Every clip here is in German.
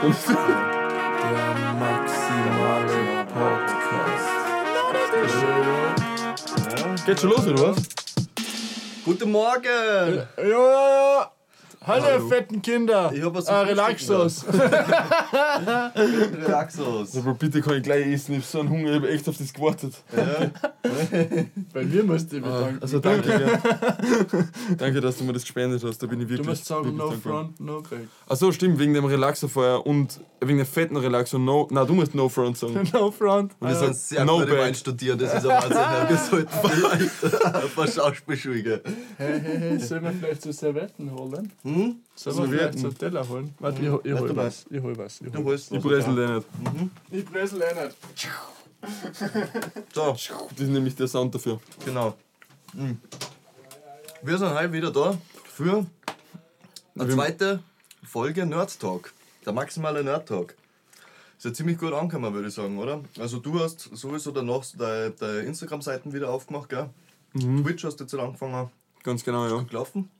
Der maximale Podcast. Geht schon los, oder was? Guten Morgen! Ja, ja, ja. Hallo, ihr fetten Kinder. Ich hab was ah, Relaxos. Relaxos. Aber bitte kann ich gleich essen. Ich hab so einen Hunger, ich hab echt auf das gewartet. Bei mir musst du dich bedanken. Also danke, ja. danke, dass du mir das gespendet hast. Da bin ich wirklich. du musst sagen, wirklich no dankbar. front, no back. Achso, stimmt, wegen dem Relaxer vorher und wegen dem fetten Relaxer. No, na, du musst No Front sagen. No front. Und ich Wir sag, sind sehr no gut back. Einstudieren, das ist ein Wahnsinn. Wir sollten vielleicht ein paar Schauspielschulge. Hey, hey, hey, sollen wir vielleicht so Servetten holen? Hm? Sollen wir vielleicht so Teller holen? Warte, ich, hol- ich hol was. Ich hol was. Ich Du hol. holst Ich so. den nicht. Ich bressel eh nicht. So, Das ist nämlich der Sound dafür. genau. Hm. Wir sind heute wieder da für eine zweite Folge Nerd Talk. Der maximale Nerd Talk. Ist ja ziemlich gut angekommen, würde ich sagen, oder? Also du hast sowieso danach deine, deine Instagram-Seiten wieder aufgemacht, gell? Twitch hast du jetzt angefangen Ganz genau, ja. gelaufen.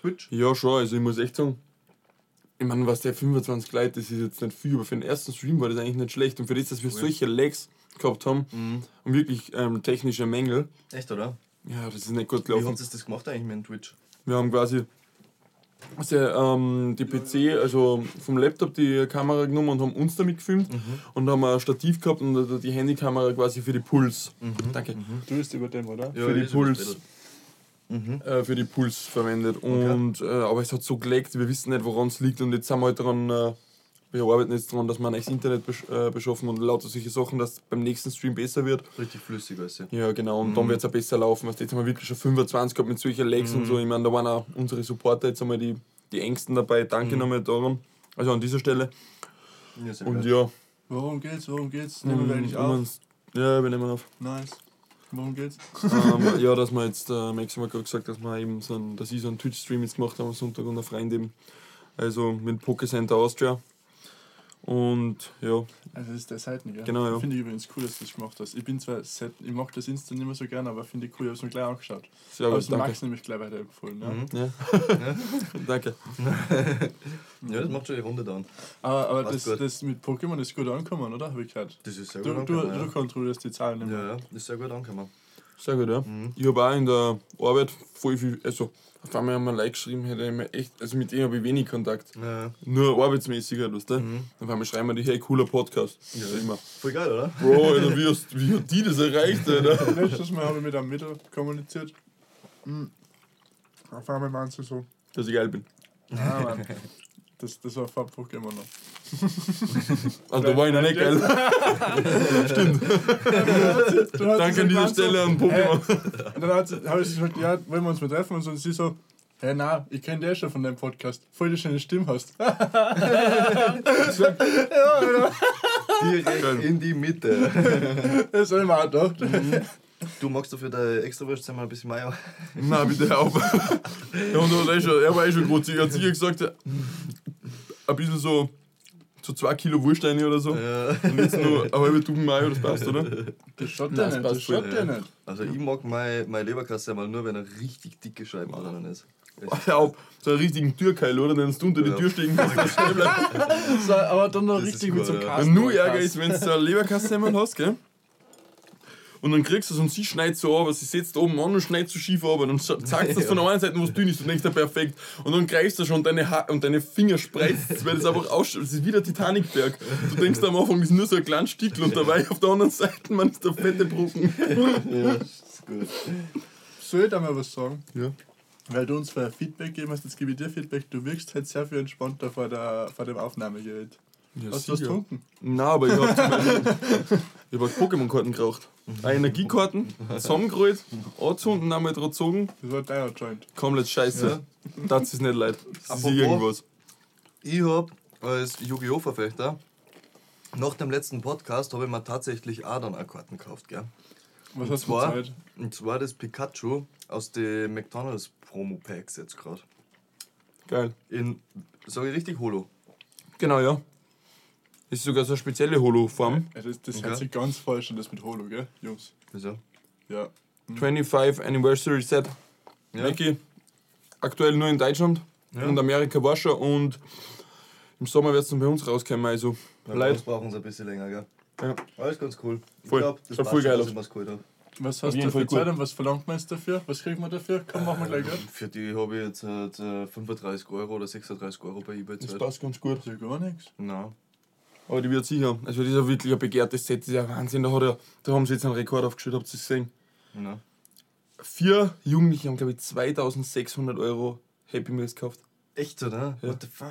Twitch. Ja, schon, also ich muss echt sagen, ich meine, was der 25 Leute, das ist jetzt nicht viel, aber für den ersten Stream war das eigentlich nicht schlecht. Und für das, dass wir solche Lags gehabt haben und wirklich ähm, technische Mängel, Echt, oder? ja, das ist nicht gut Wie gelaufen. habt ihr das gemacht eigentlich mit dem Twitch? Wir haben quasi also, ähm, die PC, also vom Laptop die Kamera genommen und haben uns damit gefilmt und haben ein Stativ gehabt und die Handykamera quasi für die Puls. Danke. Du bist über dem, oder? Für die Puls. überspätet. Äh, für die Puls verwendet. Und, äh, aber es hat so geleckt, wir wissen nicht, woran es liegt. Und jetzt sind wir halt dran, äh, wir arbeiten jetzt daran, dass wir ein neues Internet besch äh, beschaffen und lauter solche Sachen, dass beim nächsten Stream besser wird. Richtig flüssig alles. ja. Ja, genau, und dann wird es auch besser laufen. Jetzt haben wir wirklich schon 25 gehabt mit solchen Lags und so. Ich meine, da waren auch unsere Supporter jetzt einmal die, die Ängsten dabei. Danke nochmal daran. Also an dieser Stelle. Ja, Und ja, Worum geht's? Worum geht's? Nehmen wir eigentlich um auf. Ja, wir nehmen auf. Nice. Worum geht's? ähm, ja, dass wir jetzt, äh, Maxim hat gerade gesagt, dass wir eben so ein, dass ich so einen Twitch-Stream jetzt gemacht habe am Sonntag und Freund eben. Also mit Poké Center Austria. Und ja, Also das ist der Seiten, gell? Genau, ja. Finde ich übrigens cool, dass du das gemacht hast. Ich bin zwar seit, ich mag das Insta nicht mehr so gerne, aber finde ich cool, ich habe es mir gleich angeschaut. sehr aber gut, es Max danke. nämlich gleich weiterempfohlen. Ja. Mhm. Ja. danke. Ja, das macht schon die Runde dann. Aber, aber Passt das, gut. das mit Pokémon ist gut angekommen, oder? Habe ich gehört. Das ist sehr Du, gut du, angekommen. du kontrollierst die Zahlen nicht ja. mehr. ja, ja, das ist sehr gut angekommen. Sehr gut, ja. Mhm. Ich habe auch in der Arbeit voll viel, also auf einmal haben wir Like geschrieben, hätte ich mir echt, also mit denen habe ich wenig Kontakt. Ja, Nur arbeitsmäßig halt, weißt du? Mhm. Auf einmal schreiben wir die, hey, cooler Podcast. Ja. Immer. voll geil, oder? Bro, Alter, wie, hast, wie hat die das erreicht, Alter? Letztes Mal habe ich mit einem Mädel kommuniziert. Hm. Auf einmal waren sie so. Dass ich geil bin. Ah, Mann. Das, das war vor Pokémon noch. Also da war ich noch nicht geil. Danke an dieser Stelle an Pokémon. Und dann habe ich gesagt, ja, wollen wir uns mal treffen und so. Und sie so, hä, na, ich kenne dich schon von deinem Podcast. Voll die schöne Stimme hast. Direkt in die Mitte. Das habe ich mir auch gedacht. Du magst dafür deine Extrawurst mal ein bisschen Meier. Nein, bitte hör auf. Ja, und er, war eh schon, er war eh schon groß. Er hat sicher gesagt, ein bisschen so, so zwei Kilo Wursteine oder so. Ja. Und jetzt nur eine halbe Tube Mayo, das passt, oder? Das schaut dir das nicht, das schaut dir nicht. Also ich mag meine, meine Leberkasse mal nur, wenn eine richtig dicke Scheibe drinnen ist. Hör auf, so einen richtigen Türkeil, oder? Den du unter die Ja. Tür stecken kannst, das stehen bleibt. So, aber dann noch Das richtig ist mit so gut, einem ja. Kasten. Nur Ärger ist, wenn du so eine Leberkassemmel hast, gell? Und dann kriegst du es und sie schneidet so aber sie setzt oben an und schneidet so schief ab. Und dann zeigst du das von der einen Seite, was dünn ist, und denkst perfekt. Und dann greifst du schon und deine, ha und deine Finger spreizt, weil das einfach ausschaut. Das ist wie der Titanicberg. Du denkst am Anfang, das ist nur so ein kleines Stickel und dabei auf der anderen Seite, man ist der fette Brocken. Ja, ist gut. Soll ich da mal was sagen? Ja. Weil du uns vorher Feedback gegeben hast, jetzt gebe ich dir Feedback. Du wirkst halt sehr viel entspannter vor, der, vor dem Aufnahmegerät. Ja, Hast du was getrunken? Nein, aber ich hab zum Beispiel ich hab Pokémon-Karten geraucht. Auch Energiekarten, zusammengerollt, anzünden, einmal dran gezogen. Das war deiner Joint. Komplett scheiße. Das ist nicht leid. Das ist Apropos- irgendwas. Ich hab als Yu-Gi-Oh! Verfechter nach dem letzten Podcast habe ich mir tatsächlich auch dann eine Karten gekauft, gell? Was Und hast du zwar, Zeit? und zwar das Pikachu aus den McDonalds Promo Packs jetzt gerade. Geil. In, sage ich richtig, Holo. Genau, ja. Ist sogar so eine spezielle Holo-Form. Ja, das das Okay. hört sich ganz falsch an, das mit Holo, gell, Jungs? Wieso? Ja. 25 Anniversary Set. Ja. Mackie. Aktuell nur in Deutschland Ja. und Amerika war schon und Im Sommer wird es dann bei uns rauskommen, also. Ja, Leute. brauchen sie ein bisschen länger, gell? Ja. Alles ganz cool. Ich Voll. glaub, das passt voll schon, geil ich was hab. Was hast du für Zeit und was verlangt man jetzt dafür? Was kriegt man dafür? Komm, machen wir gleich Geld. Für die habe ich jetzt äh, 35 Euro oder 36 Euro bei eBay Das gezahlt. passt ganz gut. Das ist ja gar nichts. Nein. Aber die wird sicher. Also, das ist ja wirklich ein begehrtes Set. Das ist ja Wahnsinn. Da, hat er, da haben sie jetzt einen Rekord aufgestellt, habt ihr das gesehen? Nein. Vier Jugendliche haben, glaube ich, 2600 Euro Happy Meals gekauft. Echt, oder? Ja. What the fuck?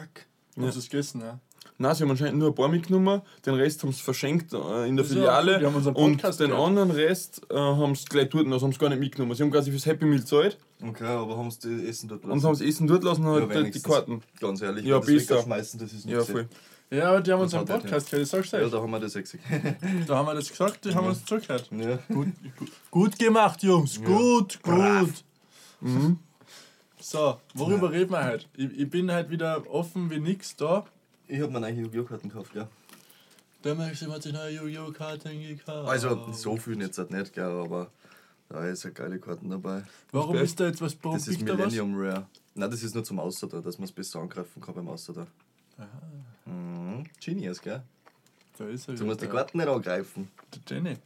Ja. Haben sie es gegessen, ja? Nein, sie haben anscheinend nur ein paar mitgenommen, den Rest haben sie verschenkt äh, in der Das ja Filiale unseren und den gehört. anderen Rest äh, haben sie gleich dort, also haben sie gar nicht mitgenommen. Sie haben quasi fürs Happy Meal gezahlt Okay, aber haben sie die Essen dort und haben das Essen dort lassen und Ja, halt die. Karten. Ganz ehrlich, Ja, das besser. das ist Ja, nichts. voll. Ja, aber die haben Das hat er Podcast gehört, ich sag's Ja, euch. da haben wir das sexy. Da haben wir das gesagt, die haben uns zugehört. ja. Gut, gut, gemacht, Jungs. Ja. Gut, gut. Mhm. So, worüber reden wir heute? Ich, ich bin halt wieder offen wie nix da. Ich hab mir neue Yu-Gi-Oh! Karten gekauft, ja. Der Maxim hat sich neue Yu-Gi-Oh! Karten gekauft. Also, so viel jetzt halt nicht, gell, aber da ist ja geile Karten dabei. Warum ist da jetzt was? Warum Das ist? Millennium Rare. Nein, das ist nur zum da, dass man es besser angreifen kann beim Außer da. Mhm. Genius, gell? Da ist er Du musst die wieder. Karten nicht angreifen. Der Jenny.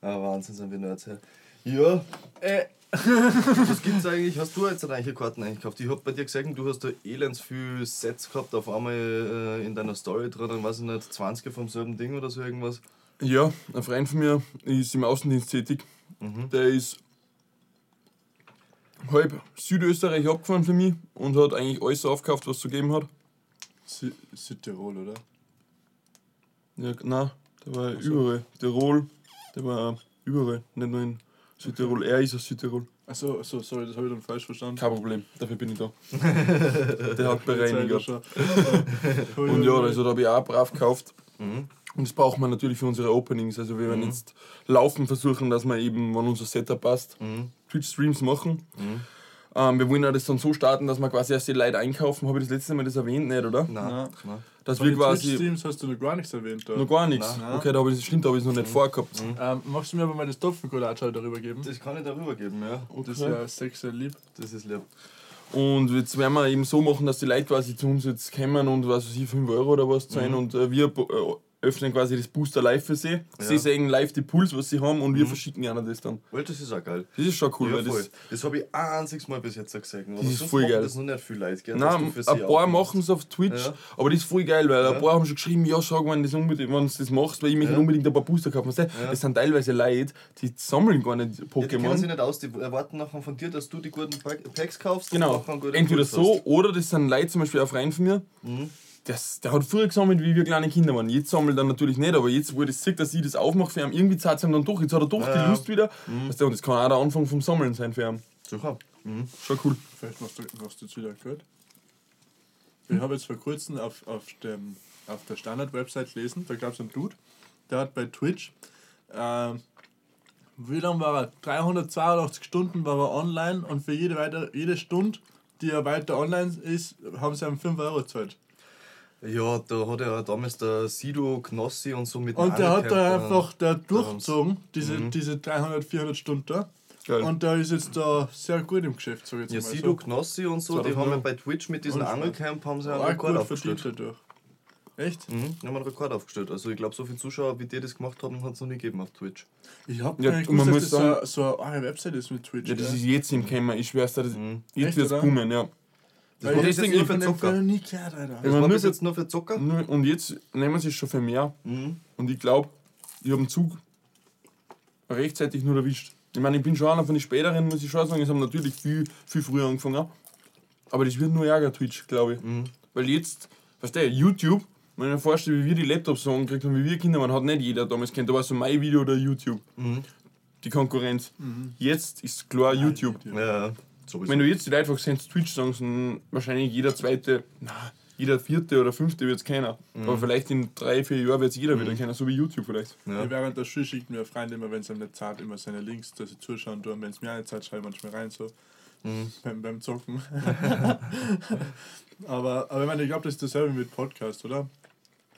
Ah, Wahnsinn, sind wir Nerds her. Ja, Äh, was gibt's eigentlich? Hast du jetzt eigentlich Karten eigentlich gekauft? Ich hab bei dir gesehen, du hast da elends viel Sets gehabt, auf einmal äh, in deiner Story drin, dann weiß ich nicht, 20 vom selben Ding oder so irgendwas. Ja, ein Freund von mir ist im Außendienst tätig. Mhm. Der ist halb Südösterreich abgefahren für mich und hat eigentlich alles aufgekauft, was es zu geben hat. Sü Südtirol, oder? Ja, nein, der war so. überall. Tirol, der war überall, nicht nur in Südtirol. Er ist aus Südtirol. Achso, achso, sorry, das habe ich dann falsch verstanden. Kein Problem, dafür bin ich da. Der hat schon. Und ja, also da habe ich auch brav gekauft. Mhm. Und das braucht man natürlich für unsere Openings. Also wir werden Mhm. jetzt laufen versuchen, dass wir eben, wenn unser Setup passt, Mhm. Twitch-Streams machen. Mhm. Ähm, wir wollen ja das dann so starten, dass wir quasi erst die Leute einkaufen. Habe ich das letzte Mal das erwähnt, nicht, oder? Nein, Nein. Dass Von wir den quasi. Twitch-Streams hast du noch gar nichts erwähnt. Da. Noch gar nichts. Nein. Okay, da habe ich das stimmt, da habe ich es noch nicht vorgehabt. Ähm, magst du mir aber mal das Topfencollage darüber geben? Das kann ich darüber geben, ja. Das Okay. wäre sexuell lieb. Das ist lieb. Und jetzt werden wir eben so machen, dass die Leute quasi zu uns jetzt kommen und was weiß ich, 5 Euro oder was zahlen Mhm. und äh, wir äh, öffnen quasi das Booster live für sie. Sie sehen live die Puls, was sie haben und wir Mhm. verschicken ihnen das dann. Weil das ist auch geil. Das ist schon cool, ja, weil voll. das. Das, habe ich ein einziges Mal bis jetzt gesehen. Aber Das ist voll geil. Das noch nicht viel Leute, gell? Nein, ein paar machen es auf Twitch, Ja. aber das ist voll geil, weil ein paar haben schon geschrieben, ja, sag, wenn, das unbedingt, wenn du das machst, weil ich möchte unbedingt ein paar Booster kaufen. Weißt du. Das sind teilweise Leute, die sammeln gar nicht Ja, die kennen Pokémon. sich nicht aus, die erwarten nachher von dir, dass du die guten Pack- Packs kaufst. und Genau. Entweder so oder das sind Leute, zum Beispiel ein Freund von mir, Mhm. Das, der hat früher gesammelt, wie wir kleine Kinder waren. Jetzt sammelt er natürlich nicht, aber jetzt, wo er das sieht, dass ich das aufmache für ihn, irgendwie zahlt es ihm dann doch. Jetzt hat er doch Ja. die Lust wieder. Mhm. Weißt du, und das kann auch der Anfang vom Sammeln sein für ihn. Sicher. Mhm. Schon cool. Vielleicht machst du, machst du jetzt wieder gehört. Ich habe jetzt vor kurzem auf, auf, dem, auf der Standard-Website gelesen, da gab es einen Dude, der hat bei Twitch, ähm, wie lange war er? 382 Stunden war er online und für jede, weiter, jede Stunde, die er weiter online ist, haben sie ihm 5 Euro gezahlt. Ja, da hat ja damals der Sido Knossi und so mit Und der hat da einfach der haben's- durchgezogen, diese, Mhm. diese 300, 400 Stunden da. Geil. Und der ist jetzt da sehr gut im Geschäft, sag ich jetzt Ja, mal Sido so. Knossi und so, die 2000 haben ja bei Twitch mit diesem Und- Angelcamp haben sie einen Auch Rekord gut aufgestellt. verdient dadurch. Echt? Mhm, die haben einen Rekord aufgestellt. Also ich glaube, so viele Zuschauer, wie die das gemacht haben, hat es noch nie gegeben auf Twitch. Ich hab Ja, gar nicht gewusst, dass muss das so, so eine Website ist mit Twitch. Ja, das gell? ist jetzt im Kämmer. Ich schwör's dir, das, Mhm. jetzt wird's boomen, ja. Das Weil bis jetzt deswegen- nur für noch nie gehört, Alter. Das Ja, man muss jetzt nur für Zocker. Nur- Und jetzt nehmen sie es schon für mehr. Mhm. Und ich glaube, ich habe den Zug rechtzeitig nur erwischt. Ich meine, ich bin schon einer von den späteren, muss ich schon sagen. Es haben natürlich viel, viel früher angefangen. Aber das wird nur ärger, Twitch, glaube ich. Mhm. Weil jetzt, weißt du, YouTube, wenn ich mir vorstelle, wie wir die Laptops so angekriegt haben, wie wir Kinder waren, hat nicht jeder damals kennt. Da war so mein Video oder YouTube, Mhm. die Konkurrenz. Mhm. Jetzt ist klar YouTube. Ja, ja. Sowieso. Wenn du jetzt die Leute einfach sehen, Twitch sagen, dann wahrscheinlich jeder zweite, na, jeder vierte oder fünfte wird es keiner. Aber vielleicht in drei, vier Jahren wird es jeder wieder keiner, so wie YouTube vielleicht. ja. Ja. Während der Schule schickt mir ein Freund immer, wenn es ihm nicht zahlt, immer seine Links, dass sie zuschauen tun. Wenn es mir auch nicht zahlt, schreibe ich manchmal rein, so Mhm. beim, beim Zocken. aber, aber ich meine, ich glaube, das ist dasselbe mit Podcast, oder?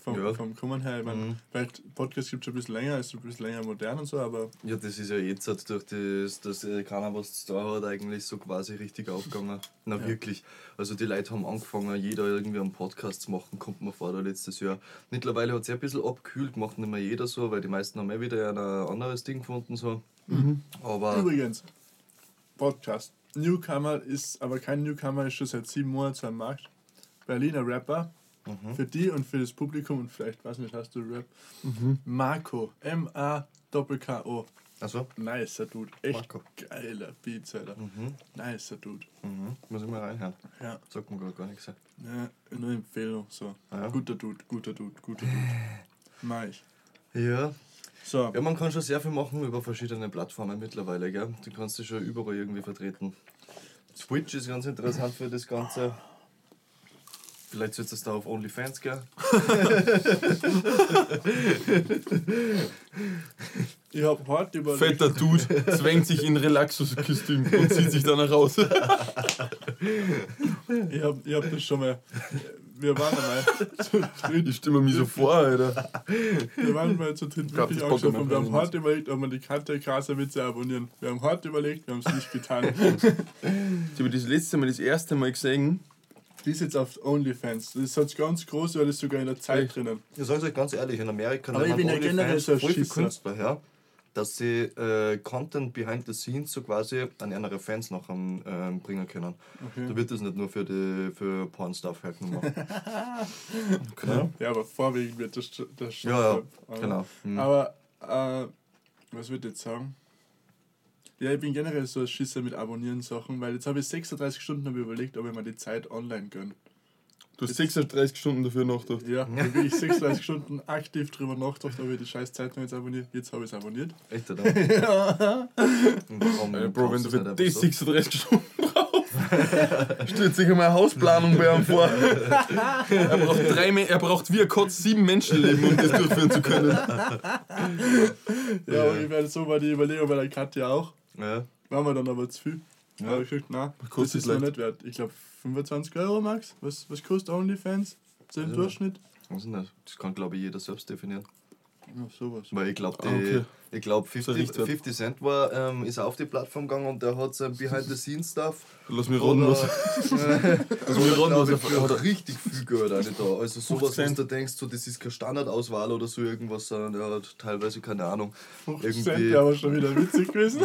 Vom, Ja. vom Kommen her. Ich mein, Mhm. Vielleicht Podcast gibt es schon ein bisschen länger, ist ein bisschen länger modern und so, aber Ja, das ist ja jetzt halt durch das, dass äh, keiner was da hat, eigentlich so quasi richtig aufgegangen. Na Ja. wirklich. Also die Leute haben angefangen, jeder irgendwie einen Podcast zu machen, kommt mir vor, da letztes Jahr. Mittlerweile hat es ein bisschen abgekühlt, macht nicht mehr jeder so, weil die meisten haben eh wieder ein anderes Ding gefunden. So. Aber übrigens, Podcast. Newcomer ist aber kein Newcomer, ist schon seit sieben Monaten am Markt. Berliner Rapper. Mhm. Für die und für das Publikum und vielleicht, weiß nicht, hast du Rap. Marco. M-A-K-K-O. also, Nicer Dude. Echt Marco. geiler Beats, Alter. mhm. Nicer Dude. Mhm. muss ich mal reinhören. Ja. Sagt mir gerade gar nichts. ja nur Empfehlung. So. Ah, ja. Guter Dude, guter Dude, guter Dude. Mach ich. Ja. So. Ja, man kann schon sehr viel machen über verschiedene Plattformen mittlerweile, gell? Du kannst dich schon überall irgendwie vertreten. Twitch ist ganz interessant für das Ganze. Vielleicht solltest du es da auf OnlyFans, gell? Ich hab heute überlegt. Fetter Dude zwängt sich in Relaxus-Kostüm und zieht sich dann raus. Ich hab, ich hab das schon mal. Wir waren einmal zu dritt. Ich stimme mir so vor, Alter. Wir waren mal zu dritt wirklich angeschaut und wir haben hart überlegt, ob wir die Kante krasser Witze abonnieren. Wir haben hart überlegt, wir haben es nicht getan. Ich habe das letzte Mal, das erste Mal gesehen. Die ist jetzt auf OnlyFans. Das hat ganz groß, weil das sogar in der Zeit Echt? drinnen. Ich sag's euch ganz ehrlich, in Amerika Aber ich bin ja generell OnlyFans so voll viele. Künstler her, dass sie äh, Content behind the scenes so quasi an ihre Fans nachher ähm, bringen können. Okay. Da wird das nicht nur für, die, für Porn-Stuff hergenommen. Okay. Ja, aber vorwiegend wird das, das Ja, ja, aber, genau. Mhm. Aber, äh, was würde ich jetzt sagen? Ja, ich bin generell so ein Schisser mit Abonnieren Sachen, weil jetzt habe ich 36 Stunden hab ich überlegt, ob ich mir die Zeit online gönne. Du hast 36 Stunden dafür nachgedacht. Ja, da bin ich 36 Stunden aktiv drüber nachgedacht, ob ich die scheiß Zeitung jetzt abonniere. Jetzt habe ich es abonniert. Echt, oder? ja. Warum Ey, Bro, wenn du für so? 36 Stunden brauchst, stellt sich einmal eine Hausplanung bei ihm vor. Er braucht, drei, er braucht wie ein Kotz sieben Menschenleben, um das durchführen zu können. Ja, und ich werde so war die Überlegung bei der Katja auch. Ja. War mir dann aber zu viel. Ja. Aber ich gesagt, nein, das kostet ist leicht? nicht wert. Ich glaube 25 Euro max. Was, was kostet OnlyFans? So im. Durchschnitt? Weiß ich nicht. Das kann, glaube ich, jeder selbst definieren. Ja, sowas. Weil ich glaube, Ah, okay. Ich glaub, So 50, Richtwert. 50 Cent war, ähm, ist auf die Plattform gegangen und der hat sein Behind-the-Scenes-Stuff. Lass mich raten, Oder, was. also wir ich ran, glaube, was für hat richtig viel Geld auch nicht da. Also sowas, was Cent. du denkst, so, das ist keine Standardauswahl oder so irgendwas, sondern er hat teilweise, keine Ahnung, 50 irgendwie... Cent, aber schon wieder witzig gewesen.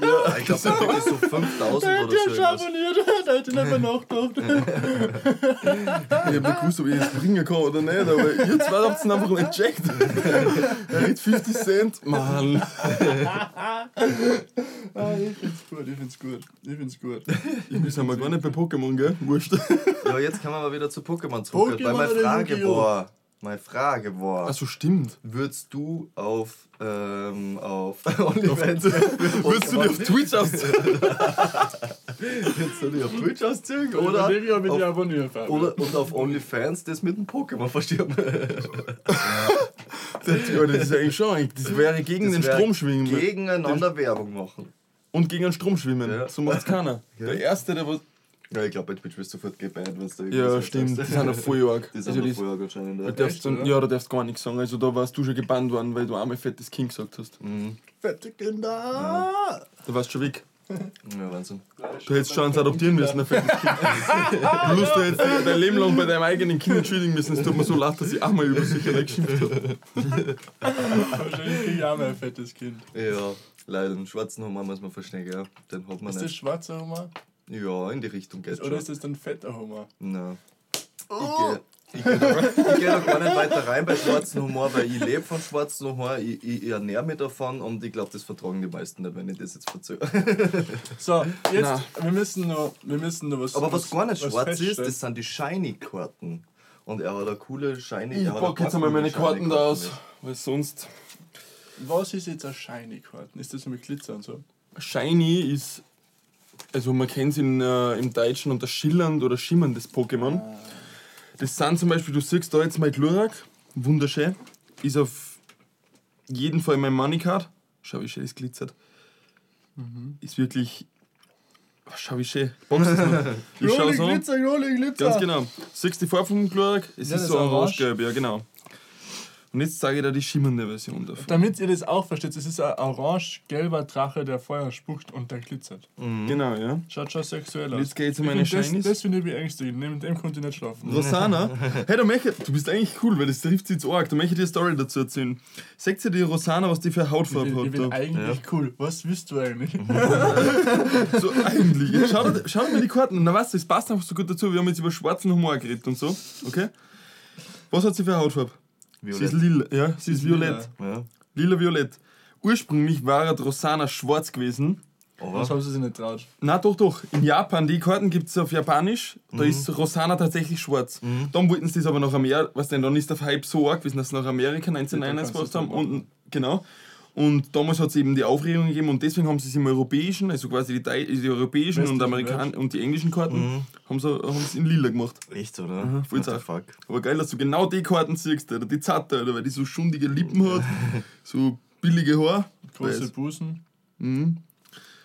Ja, ich glaube, da wirklich so 5000 Der oder hat so ja schon irgendwas. abonniert, der hat ihn nicht mehr nachgedacht. Ich hab nicht gewusst, ob ich das bringen kann oder nicht, aber ihr zwei habt es einfach nicht gecheckt. Er hat 50 Cent. Mann. Ah, ich find's gut, ich find's gut. Ich find's gut. Ich bin mal gar nicht bei Pokémon, gell? Wurscht. Ja, jetzt kommen wir mal wieder zu Pokémon zurück. Pokémon weil meine Frage war, meine Frage war, Achso, stimmt. würdest du auf, ähm, auf OnlyFans, Würdest du dir auf Twitch ausziehen? würdest du dich auf Twitch ausziehen Oder oder, auf, und auf OnlyFans das mit dem Pokémon verschieben? Das, ja, das ist eigentlich schon. Das wäre gegen den Das wär Strom schwimmen. Gegeneinander Werbung machen. Und gegen den Strom schwimmen. Ja. So macht's keiner. Ja. Der Erste, der was. Ja, ich glaube, bei Twitch wirst du sofort gebannt, wenn du Ja, irgendwas stimmt. Die sagst. sind ja voll arg. Die sind Also das- vorher anscheinend. Da Ja. darfst du, oder? ja, da darfst du gar nichts sagen. Also da warst du schon gebannt worden, weil du einmal fettes Kind gesagt hast. Mhm. Fette Kinder! Da warst du schon weg. ja, Wahnsinn. Du hättest schon eins adoptieren müssen, ein fettes Kind. Plus du hättest dein Leben lang bei deinem eigenen Kind entschuldigen müssen. Es tut mir so leid, dass ich einmal über sicher nicht geschimpft habe. Wahrscheinlich kriege ich auch mal ein fettes Kind. Ja, leider, den schwarzen Humor muss man verstehen, ja. Den hat man Ist das nicht. schwarzer Humor? Ja, in die Richtung geht's Oder schon. ist das dann fetter Humor? Nein. Ich gehe ich geh da, gar nicht weiter rein bei schwarzem Humor, weil ich lebe von schwarzem Humor, ich, ich, ich ernähre mich davon und ich glaube, das vertragen die meisten nicht, wenn ich das jetzt verzöge. So, jetzt, wir müssen noch, wir müssen noch was Aber was gar nicht schwarz ist, das sind die Shiny-Karten. Und er hat eine coole Shiny. Ich hat pack eine jetzt einmal meine Karten da aus. Weil sonst. Was ist jetzt eine Shiny-Karten? Ist das mit Glitzer und so? Shiny ist. Also man kennt es äh, im Deutschen unter schillernd oder schimmerndes Pokémon. Das sind zum Beispiel, du siehst da jetzt mein Glurak, wunderschön. Ist auf jeden Fall mein Moneycard. Schau, wie schön das glitzert. Ist wirklich Oh, schau wie schön. Box mal. Ich schau so. Glitzer, Glitzer. Ganz genau. 64 vom Glurak, es Ja, ist so ist orange. orange-gelb, ja genau. Und jetzt zeige ich dir die schimmernde Version davon. Damit ihr das auch versteht, es ist ein orange-gelber Drache, der Feuer spuckt und der glitzert. Genau, ja. Schaut schon sexuell aus. Jetzt geht's um Ich meine find, das, Shinies. das finde ich beängstigend. Neben dem konnte ich nicht schlafen. Rosana, hey, da möchte du bist eigentlich cool, weil das trifft sich jetzt arg. Da möchte ich dir eine Story dazu erzählen. Seht ihr die Rosana, was die für Ich Hautfarbe ich hat? bin Da? eigentlich cool. Was willst du eigentlich? So eigentlich. Jetzt schau, dir- schau dir mal die Karten an. Na weißt du, das passt einfach so gut dazu. Wir haben jetzt über schwarzen Humor geredet und so. Okay? Was hat sie für eine Hautfarbe? Sie ist lila, ja, sie ist violett. Ja. Lila-violett. Ursprünglich war die Rosana schwarz gewesen. Aber Was haben sie sich nicht traut? Na doch, doch. In Japan, die Karten gibt es auf Japanisch, da Mhm. ist Rosana tatsächlich schwarz. Dann wollten sie das aber nach Amerika, was denn, dann ist der Hype so arg gewesen, dass sie nach Amerika 1991 kannst gebracht du haben. das Und, genau. Und damals hat es eben die Aufregung gegeben und deswegen haben sie es im europäischen, also quasi die, die europäischen und, Amerikan und die englischen Karten, haben sie haben sie in lila gemacht. echt, oder? voll What fuck? Aber geil, dass du genau die Karten siehst, oder die Zarte, oder weil die so schundige Lippen hat, so billige Haare. Große. Busen. Mhm.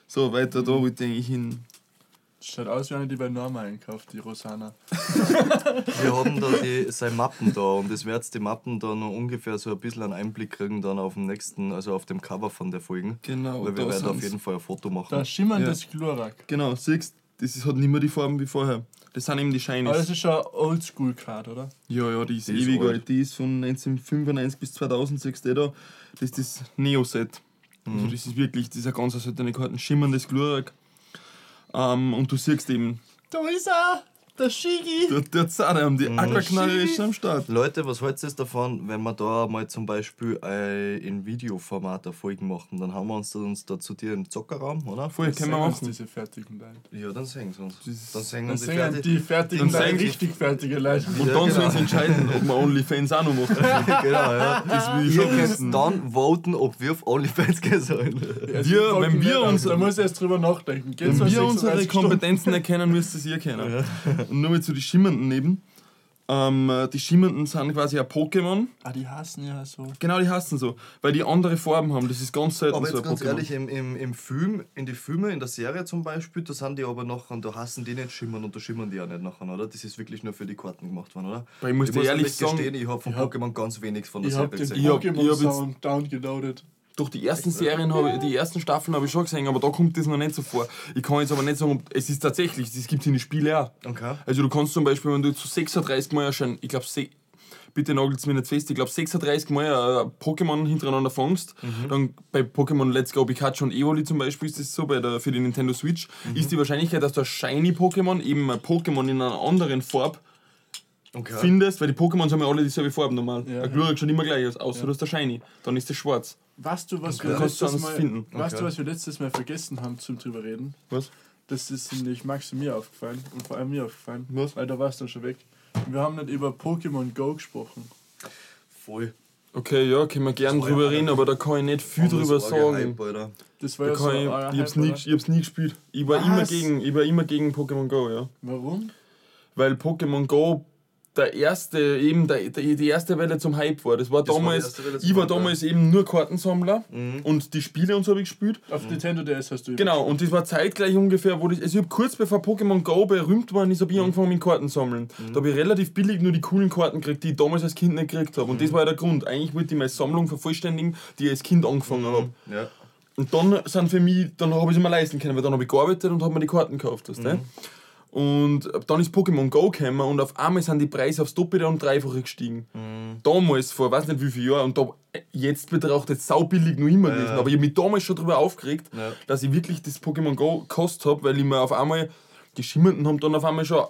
So, weiter da wollte ich hin. Schaut aus wie eine, die bei Norma einkauft, die Rosana. Wir haben da die, seine Mappen da und es wird die Mappen da noch ungefähr so ein bisschen einen Einblick kriegen dann auf dem nächsten, also auf dem Cover von der Folgen. Genau, Weil wir da werden auf jeden Fall ein Foto machen. Da schimmerndes Glurak. Genau, siehst das ist, hat nicht mehr die Farben wie vorher. Das sind eben die Aber das Shinies. ist schon eine Oldschool-Card, oder? Ja, ja, die ist Die ist ewig alt. alt. Die ist von 1995 bis 2000, siehst du da. Das ist das Neo-Set. Also das ist wirklich, das ist eine ganz seltene Karte. Schimmerndes Glurak. Ähm, und du siehst eben, Da ist er! Der Shigi! der, der Zadam, die Aquaknarre ist am Start. Leute, was haltet ihr davon, wenn wir da mal zum Beispiel äh, in Videoformat eine Folge machen? Dann haben wir uns, da, uns da zu dir im Zockerraum, oder? Voll, können wir machen. diese fertigen Leute. Ja, dann singen sie uns. Dann singen Dann uns die sehen fertig. die fertigen Dann Leute, richtig fertige Leute. Und Ja, dann genau. sollen sie entscheiden, ob man OnlyFans auch noch macht. genau, ja. Das will ich schon wissen. dann voten, ob wir auf OnlyFans gehen sollen. Es Wir- wenn wir aus. uns- Da muss ich erst drüber nachdenken. Geht's Wenn wir unsere 36 Stunden? Kompetenzen erkennen, müsst ihr es ihr kennen. Und nur mal zu den Schimmernden neben. Ähm, äh, die Schimmernden sind quasi ein Pokémon. Ah, die hassen ja so. Genau, die hassen so. Weil die andere Farben haben. Das ist ganz selten Aber so jetzt ein ganz Pokémon. ehrlich, im, im, im Film, in die Filme, in der Serie zum Beispiel, da sind die aber noch, und da hassen die nicht schimmern und da schimmern die auch nicht nachher, oder? Das ist wirklich nur für die Karten gemacht worden, oder? Weil ich muss dir ehrlich ehrlich sagen, gestehen, ich habe von ich Pokémon ganz wenig von der Ich Serie hab den gesehen. Ich hab- ich hab jetzt- Pokémon-Sound downgeloadet. Durch die ersten Serien habe ich, die ersten Staffeln habe ich schon gesehen, aber da kommt das noch nicht so vor. Ich kann jetzt aber nicht sagen, es ist tatsächlich, das gibt es in den Spielen auch. Okay. Also du kannst zum Beispiel, wenn du zu 36 Mal erscheinen, ich glaube, bitte nagelt mir nicht fest, ich glaube 36 Mal ein Pokémon hintereinander fängst, dann bei Pokémon Let's Go Pikachu und Evoli zum Beispiel ist das so, bei der, für die Nintendo Switch, ist die Wahrscheinlichkeit, dass du ein Shiny Pokémon, eben ein Pokémon in einer anderen Farbe okay. findest, weil die Pokémons haben ja alle dieselbe Farbe normal. Ja. Ein Glurak schaut immer gleich aus, außer du hast der Shiny, dann ist das schwarz. Weißt du, was Okay. wir letztes es Mal, finden. weißt du, was wir letztes Mal vergessen haben zum drüber reden? Was? Das ist nämlich Max und mir aufgefallen und vor allem mir aufgefallen, Was? weil da warst du schon weg. Wir haben nicht über Pokémon Go gesprochen. Voll. Okay, ja, können wir gern drüber ja reden, aber da kann ich nicht viel drüber sagen. Hype. Das war Da ja so ich, ich, hab's nie, ich hab's nie gespielt. Ich war, Was? immer gegen, ich war immer gegen Pokémon Go, ja. Warum? Weil Pokémon Go der erste, eben der, der, die erste Welle zum Hype war. Das war Das war damals, zum ich war Hype, ja. damals eben nur Kartensammler Mhm. und die Spiele und so habe ich gespielt. Auf Nintendo DS hast du Genau, und das war zeitgleich ungefähr, wo das, also ich habe kurz bevor Pokémon Go berühmt worden ist, habe ich angefangen mit Karten sammeln. Da habe ich relativ billig nur die coolen Karten gekriegt, die ich damals als Kind nicht gekriegt habe. Und das war ja der Grund. Eigentlich wollte ich meine Sammlung vervollständigen, die ich als Kind angefangen habe. Ja. Und dann sind für mich, dann habe ich es mir leisten können, weil dann habe ich gearbeitet und habe mir die Karten gekauft. Weißt du? Und dann ist Pokémon Go gekommen und auf einmal sind die Preise aufs Doppelte und Dreifache gestiegen. Damals, vor weiß nicht wie viel Jahren, und da, jetzt betrachtet saubillig noch immer gewesen, aber ich habe mich damals schon darüber aufgeregt, Ja. dass ich wirklich das Pokémon Go gekostet habe, weil ich mir auf einmal, die Schimmernden haben dann auf einmal schon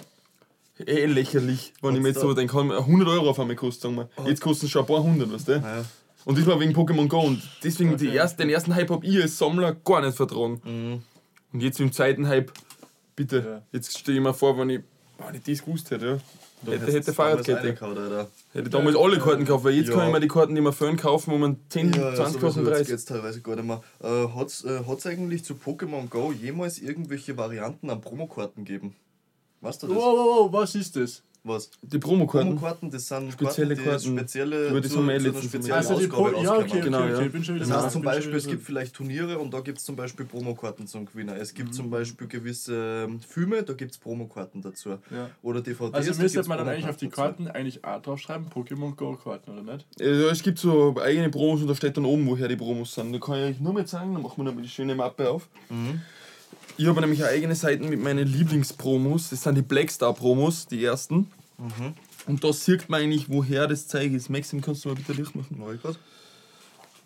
eh lächerlich, wenn ich mir jetzt so denke, haben 100 Euro auf einmal gekostet, sagen wir. Jetzt kosten es schon ein paar hundert, weißt du? Ja. Und das war wegen Pokémon Go und deswegen die Okay. erst, den ersten Hype habe ich als Sammler gar nicht vertragen. Mhm. Und jetzt im zweiten Hype, bitte, Ja. jetzt stelle ich mir vor, wenn ich, wenn ich das gewusst hätte, ja. Du Hätte, hätte damals Fahrradkette. reingehauen, Alter. Hätte damals alle Karten gekauft, weil jetzt Ja. kann ich mir die Karten, die wir vorhin kaufen, wo man 10, Ja, 20 sowieso, Kosten jetzt Preis. geht's teilweise gar nicht mehr. Äh, hat's, äh, hat's eigentlich zu Pokémon Go jemals irgendwelche Varianten an Promokarten gegeben? Weißt du Wow, das? wow, wow, was ist das? Was? Die Promokarten. Promokarten, das sind Spezielle die Karten. Spezielle, Über die zu- wir zu speziellen Also die Pro Ausgabe ja, okay, okay, Genau, okay, ja. Das heißt zum Beispiel, es gibt vielleicht Turniere und da gibt es zum Beispiel Promokarten zum Gewinnen. Es Mhm. gibt zum Beispiel gewisse ähm, Filme, da gibt es Promokarten dazu. Ja. Oder DVDs. Also müsste man dann eigentlich auf die Karten eigentlich auch draufschreiben, Pokémon Go Karten, oder nicht? Ja, es gibt so eigene Promos und da steht dann oben, woher die Promos sind. Da kann ich euch nur mal zeigen, dann machen wir nochmal die schöne Mappe auf. Ich habe nämlich eine eigene Seite mit meinen Lieblingspromos. Das sind die Blackstar-Promos, die ersten. Und da sieht man eigentlich, woher das Zeug ist. Maxim, kannst du mal bitte Licht machen? Mach ich grad.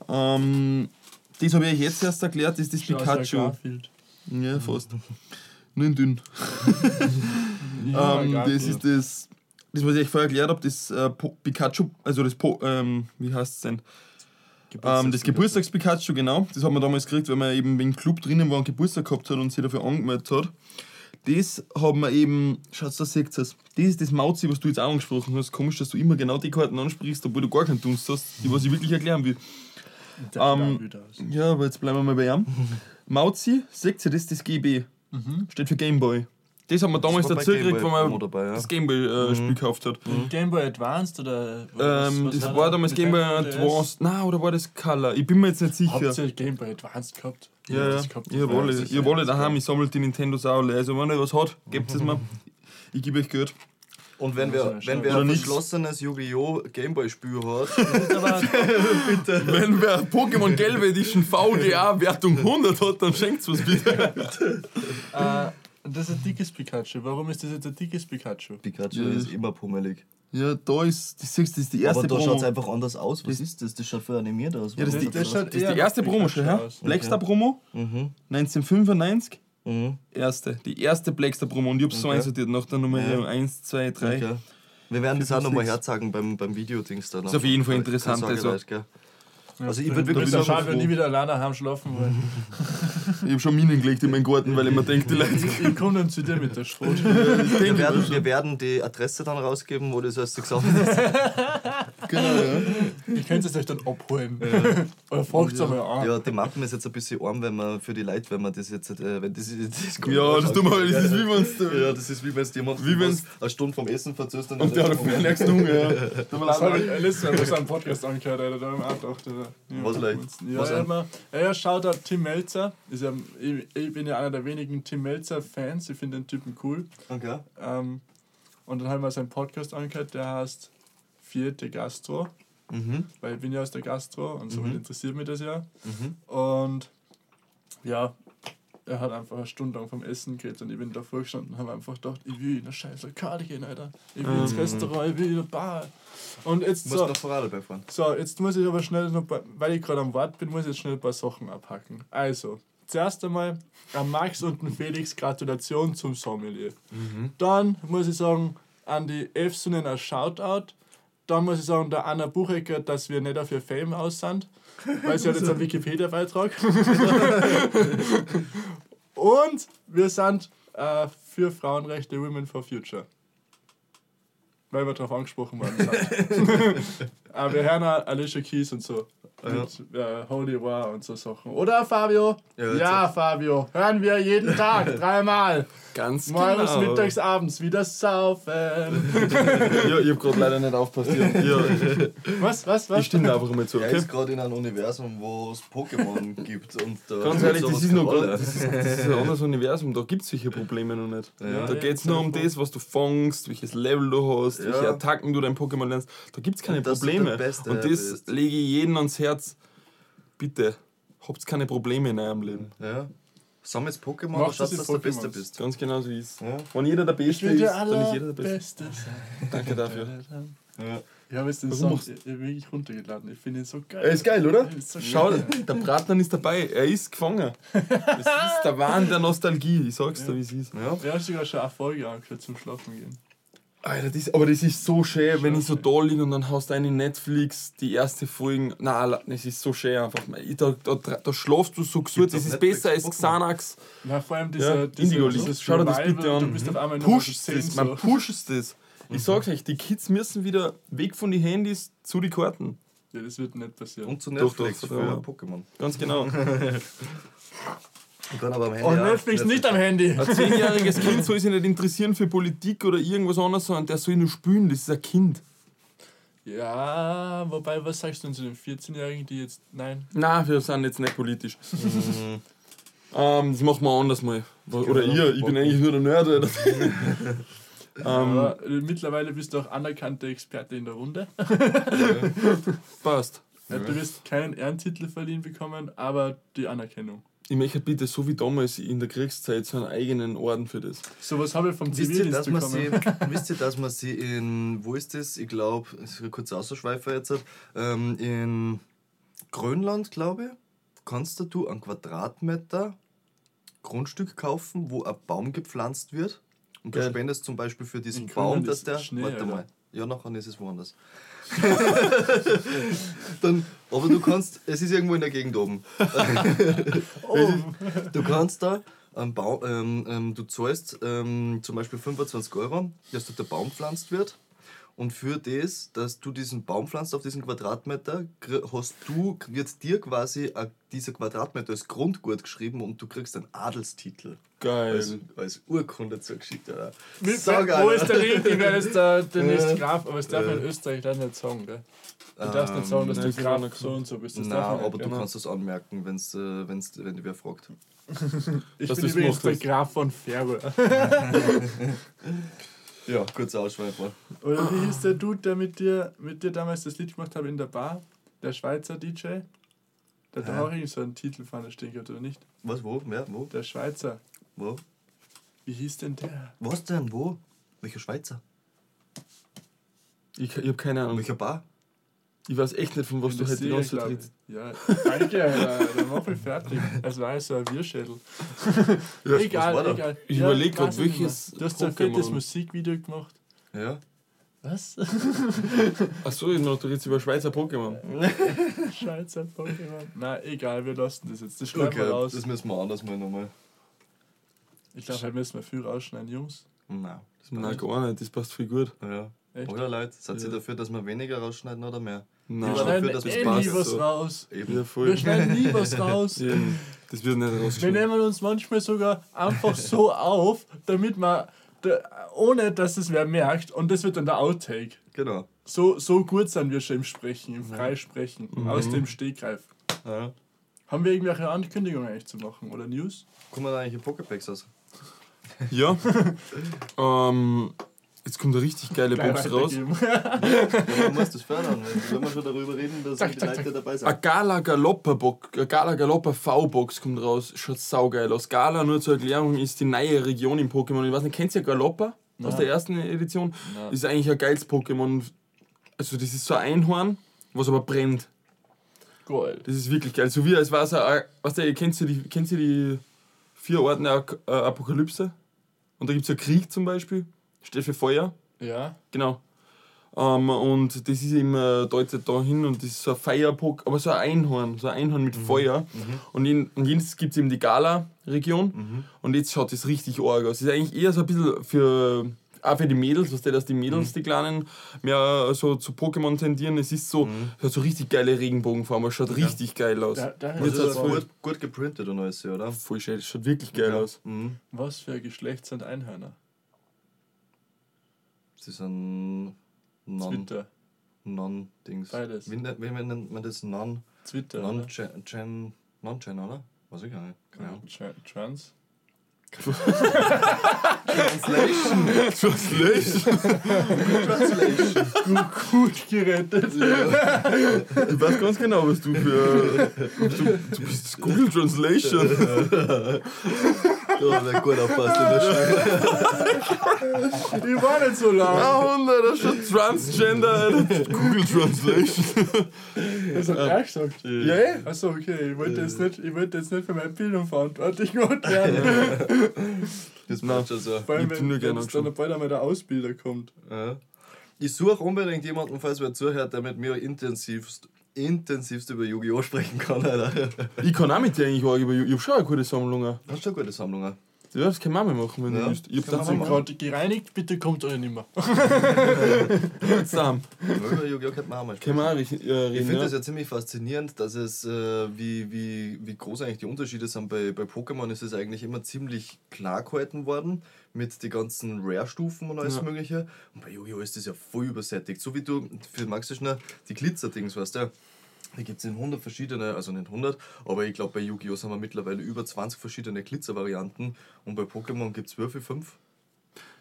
Ähm, das habe ich euch jetzt erst erklärt, das ist das Schau, ja Pikachu. Garfield. Ja, fast. Nur in dünn. Ja, ähm, das ist das, das, was ich euch vorher erklärt habe, das äh, Pikachu, also das Po, ähm, wie heißt es denn? Ähm, das Geburtstags-Pikachu, genau. Das hat man damals gekriegt, weil man eben wegen Club drinnen war und Geburtstag gehabt hat und sich dafür angemeldet hat. Das haben wir eben, schaut da seht ihr es. Das ist das Mauzi, was du jetzt auch angesprochen hast. Komisch, dass du immer genau die Karten ansprichst, obwohl du gar keinen Dunst hast, die was ich wirklich erklären will. Ähm. Ja, aber jetzt bleiben wir mal bei ihm. Mauzi, seht ihr das? Das GB. Steht für Gameboy. Das haben wir damals dazu gekriegt, Game wenn man dabei, ja. das Gameboy-Spiel gekauft hat. Game Boy Advanced oder Ähm, was das war damals Mit Game Boy Game DS? Advanced. Nein, oder war das Color? Ich bin mir jetzt nicht sicher. Habt ihr Game Boy Advanced gehabt? Ja, ja. das gehabt. Ich habe alle, das ich hab alle daheim, ich sammle die Nintendos auch alle. Also wenn ihr was hat, gebt es mir. Ich gebe euch Geld. Und wenn wer, wenn wer ein nix. verschlossenes Yu-Gi-Oh! Gameboy-Spiel hat, Wenn wer Pokémon Gelbe Edition VGA Wertung 100 hat, dann schenkt's was bitte. Äh, das ist ein dickes Pikachu. Warum ist das jetzt ein dickes Pikachu? Pikachu Ja. ist immer pummelig. Ja, da ist, siehst du, das ist die erste Aber da schaut es einfach anders aus. Was ist das? Das schaut voll animiert aus. Ja, das ist die- das schaut Das ist die erste Promo schon, ja? Blackstar Promo, Mhm. 1995. Mhm. Erste, die erste Blackstar Promo und ich hab's so Okay. einsortiert nach der Nummerierung 1, 2, 3. Okay. Wir werden das auch nochmal sechs. herzeigen beim, beim Videodings da. Ist auf jeden Fall interessant, Keine Sorge, also. Leute, gell? Ja, Also ich da- würd da wirklich sagen, schade, wenn ich wieder alleine daheim schlafen will. Ich hab schon Minen gelegt in meinen Garten, weil ich mir denke, die Leute. Ich, ich komme dann zu dir mit der Schrot. Wir werden, wir werden die Adresse dann rausgeben, wo das alles zusammen ist. Genau, ja. Ich könnte es euch dann abholen. Oder fragt es einmal an. Ja, die Mappen ist jetzt ein bisschen arm, wenn man für die Leute, wenn man das jetzt, äh, wenn das, das Ja, das tun wir, das ist wie wenn's Ja, das ist wie wenn es jemand Wie wenn's- eine Stunde vom Essen verzöst Und der hat auf den nächsten Hunger, ja. Das habe ich letztes Mal bei seinem Podcast angehört, Alter. Da habe ich mir auch gedacht. Ja, Was leicht? Ja, Was ja, man, ja, Tim Melzer. Ist ja, ich, ich bin ja einer der wenigen Tim Melzer-Fans. Ich finde den Typen cool. Okay. Ähm, und dann haben wir seinen Podcast angehört, der heißt Vierte Gastro. Mhm. Weil ich bin ja aus der Gastro und somit interessiert mich das ja. Mhm. Und ja, er hat einfach eine Stunde lang vom Essen geredet und ich bin da vorgestanden und habe einfach gedacht, ich will in eine scheiß Lokale gehen, Alter. Ich will ins Restaurant, ich will in eine Bar. Und jetzt Du musst so, noch Vorradl fahren. so, jetzt muss ich aber schnell noch, weil ich gerade am Wort bin, muss ich jetzt schnell ein paar Sachen abhacken. Also, zuerst einmal an Max und den Felix Gratulation zum Sommelier. Dann muss ich sagen, an die Efsunen ein Shoutout. Dann muss ich sagen, der Anna Buchecker, dass wir nicht ihr Fame aus sind, weil sie hat jetzt einen Wikipedia-Beitrag. und wir sind äh, für Frauenrechte Women for Future. Weil wir darauf angesprochen worden sind. Aber wir hören auch Alicia Keys und so. Mit äh, Holy War und so Sachen. Oder Fabio? Ja, Ja, Fabio. Hören wir jeden Tag, dreimal. Ganz Morgens, genau. mittags, abends wieder saufen. Ja, ich hab gerade leider nicht aufgepasst. Ja, ja. Was, was, Ich was? stimme da einfach mal zu, Er okay? ist gerade in einem Universum, wo es Pokémon gibt. Und da Ganz ehrlich, das ist, noch grad, das, ist, das ist ein anderes Universum, da gibt es solche Probleme noch nicht. Ja. da geht es nur um das, was du fängst, welches Level du hast, welche Ja. Attacken du dein Pokémon lernst. Da gibt es keine Probleme. Und das lege ich jedem ans Herz. Bitte, habt keine Probleme in eurem Leben. Ja. Sammelst Pokémon und schaust, das dass du der Beste bist. Ganz genau so ist Ja. Wenn jeder der Ich Beste will ist, dann ist jeder der Beste. Sein. Danke dafür. Ja. Ich habe jetzt den Warum Song wirklich runtergeladen. Ich finde ihn so geil. Er ist geil, oder? Er ist so Schau, geil. der Bratner ist dabei, er ist gefangen. Das ist der Wahn der Nostalgie, ich sag's dir, wie es ist. Ja. Er hat sogar schon eine Folge angehört zum Schlafen gehen. Alter, das, aber das ist so schön, wenn ich so da liege und dann hast du eine Netflix, die erste Folge. Nein, das ist so schön einfach. Ich- Da, da, da schlafst du so gesund, das auf ist Netflix besser als? Xanax. Na, vor allem Ja, diese, Indigo dieses. Schau dir das bitte an. Nur Pusht das, man pusht das. Ich sag's euch, die Kids müssen wieder weg von den Handys zu den Karten. Ja, das wird nicht passieren. Und zu Doch, Netflix doch, für ja. Pokémon. Ganz genau. Ich kann aber am Handy Und auch Netflix nicht am Handy. Ein zehnjähriges Kind soll sich nicht interessieren für Politik oder irgendwas anderes, sondern der soll nur spielen. Das ist ein Kind. Ja, wobei, was sagst du denn zu den 14-Jährigen, die jetzt. Nein. Nein, wir sind jetzt nicht politisch. ähm, das machen wir anders mal. Oder ihr, ich bin eigentlich nur der Nerd. Oder? ähm, Aber äh, mittlerweile bist du auch anerkannter Experte in der Runde. passt. Du wirst keinen Ehrentitel verliehen bekommen, aber die Anerkennung. Ich möchte bitte, so wie damals in der Kriegszeit, so einen eigenen Orden für das. So was habe ich vom Wisst ihr, dass man sie, bekommen. wisst ihr, dass man sie in, wo ist das? Ich glaube, kurzer Ausschweifer jetzt, ähm, in Grönland, glaube ich, kannst du einen Quadratmeter Grundstück kaufen, wo ein Baum gepflanzt wird. Und du Geil. spendest zum Beispiel für diesen In Baum, dass der. Schnee, warte Alter. mal. Ja, nachher ist es woanders. Dann, aber du kannst, es ist irgendwo in der Gegend oben. Oh, Du kannst da einen Baum, ähm, ähm, du zahlst ähm, zum Beispiel 25 Euro, dass dort der Baum pflanzt wird. Und für das, dass du diesen Baum pflanzt auf diesen Quadratmeter, hast du, wird dir quasi äh, dieser Quadratmeter als Grundgut geschrieben und du kriegst einen Adelstitel Geil. als, als Urkunde zugeschickt. Alter. Mit, Saugeil, wo oder? ist der Ring? Ich werde jetzt der, der nächste Äh, Graf, aber das darf man in äh. Österreich dann nicht sagen, gell? Du darfst nicht sagen, dass nein, du Graf so und so bist. Das Nein, nicht, aber du gell? kannst das anmerken, wenn's, äh, wenn's, wenn dich wer fragt. Ich dass bin übrigens der Graf von Färöer. Ja, kurzer Ausschweifer. Oder wie hieß der Dude, der mit dir, mit dir damals das Lied gemacht hat in der Bar? Der Schweizer DJ? Der hat auch irgendwie so einen Titel vorne stehen gehabt, oder nicht? Was, wo, wer, wo, Der Schweizer. wo? Wie hieß denn der? Was denn, wo? Welcher Schweizer? Ich, ich habe keine Ahnung. Welcher Bar? Ich weiß echt nicht, von was In du heute hinaus vertrittst. ich. Ja, danke, Alter. Dann mach mich fertig. Es war so ein Wirschädel. Ja, egal, egal. Ich überleg grad, weiß nicht mehr. welches Du hast so ein fettes. Musikvideo gemacht. Ja. Was? Achso, ich noch, du redest über Schweizer Pokémon. Scheiße, Pokémon. Na, egal, wir lassen das jetzt. Das schneiden Okay, wir raus. das müssen wir anders mal nochmal. Ich glaube, heute müssen wir viel rausschneiden, Jungs. Nein. Das Nein, passt. gar nicht, das passt viel gut. Ja. Echt? Oder Leute, seid ihr Ja. dafür, dass wir weniger rausschneiden oder mehr? Wir Nein, dafür, schneiden dass es eh passt, nie was so. raus. Eben. ja, voll. Wir schneiden nie was raus. Ja, das wird nicht Wir nehmen uns manchmal sogar einfach so auf, damit man, da- ohne dass es wer merkt, und das wird dann der Outtake. Genau. So, so gut sind wir schon im Sprechen, im Freisprechen, Mhm. aus dem Stegreif. Ja. Haben wir irgendwelche Ankündigungen eigentlich zu machen oder News? Kommen wir da eigentlich in Poképacks aus? Ja. ähm, jetzt kommt eine richtig geile Box raus. Ja, man muss das fördern, wenn wir schon darüber reden, dass Zack, die zack, Leute zack. dabei Eine sind. Gala Galoppa Box, eine Gala Galoppa V-Box kommt raus. Schaut saugeil aus. Gala, nur zur Erklärung, ist die neue Region im Pokémon. Ich weiß nicht, kennt ihr Galoppa aus Nein. der ersten Edition? Das ist eigentlich ein geiles Pokémon. Also, das ist so ein Einhorn, was aber brennt. Geil. Das ist wirklich geil. So wie als war es ein, weißt du, kennt ihr die, kennt ihr die vier Orten der äh, Apokalypse? Und da gibt es ja Krieg zum Beispiel, steht für Feuer. Ja, Genau. Ähm, und das ist immer deutet da hin und das ist so ein Feierpock, aber so ein Einhorn, so ein Einhorn mit Feuer. Und, in, und jetzt gibt es eben die Gala-Region und jetzt schaut das richtig arg aus. Das ist eigentlich eher so ein bisschen für, auch für die Mädels, was dass die Mädels, die Kleinen, mehr so zu Pokémon tendieren. Es ist so, es hat so richtig geile Regenbogenform, es schaut richtig geil aus. da, da Jetzt Das ist voll- gut, gut geprintet und alles, oder? Voll schön, es schaut wirklich geil aus. Mhm. Was für ein Geschlecht sind Einhörner? Sie sind non, Twitter. non-Dings. Beides. Wie, wie nennt man das? Non, Twitter. non-gen, gen, non-gen, oder? Weiß ich gar nicht. Keine Ahnung. Tra- Trans? Translation. Translation? Translation. Gut gerettet. Ich weiß ganz genau, was du für. Du, du bist Google Translation. Da wird gut aufpassen in der Schule. Ich war nicht so lang. Ja, Hunde, das ist schon Transgender. Alter. Google Translation. Das hat er gesagt. Ja, eh? Achso, okay. Ich wollte, jetzt nicht, ich wollte jetzt nicht für meine Bildung verantwortlich werden. Das macht schon so. Vor allem, Ich wenn, nur gerne wenn dann bald einmal der Ausbilder kommt. Ja. Ich suche unbedingt jemanden, falls wer zuhört, der mit mir intensivst, intensivst über Yu-Gi-Oh! sprechen kann. Alter. Ich kann auch mit dir eigentlich arg über. Ich hab schon eine gute Sammlung. auch. Hast du eine gute Sammlung? Ja, das man mal machen, wenn Ja, du willst. Ich hab dazu mal Gerade gereinigt, bitte kommt euch nicht mehr. zusammen. Ja, könnte man auch mal Können wir auch äh, Ich reden, finde ja. das ja ziemlich faszinierend, dass es, äh, wie, wie, wie groß eigentlich die Unterschiede sind. Bei, bei Pokémon ist es eigentlich immer ziemlich klar gehalten worden mit den ganzen Rare-Stufen und alles Ja. Mögliche. Und bei Yu-Gi-Oh! ist das ja voll übersättigt. So wie du, für Max Schnell, die Glitzer-Dings, weißt du, da gibt es in 100 verschiedene, also nicht 100, aber ich glaube bei Yu-Gi-Oh! sind wir mittlerweile über 20 verschiedene Glitzer-Varianten und bei Pokémon gibt es Würfel 5.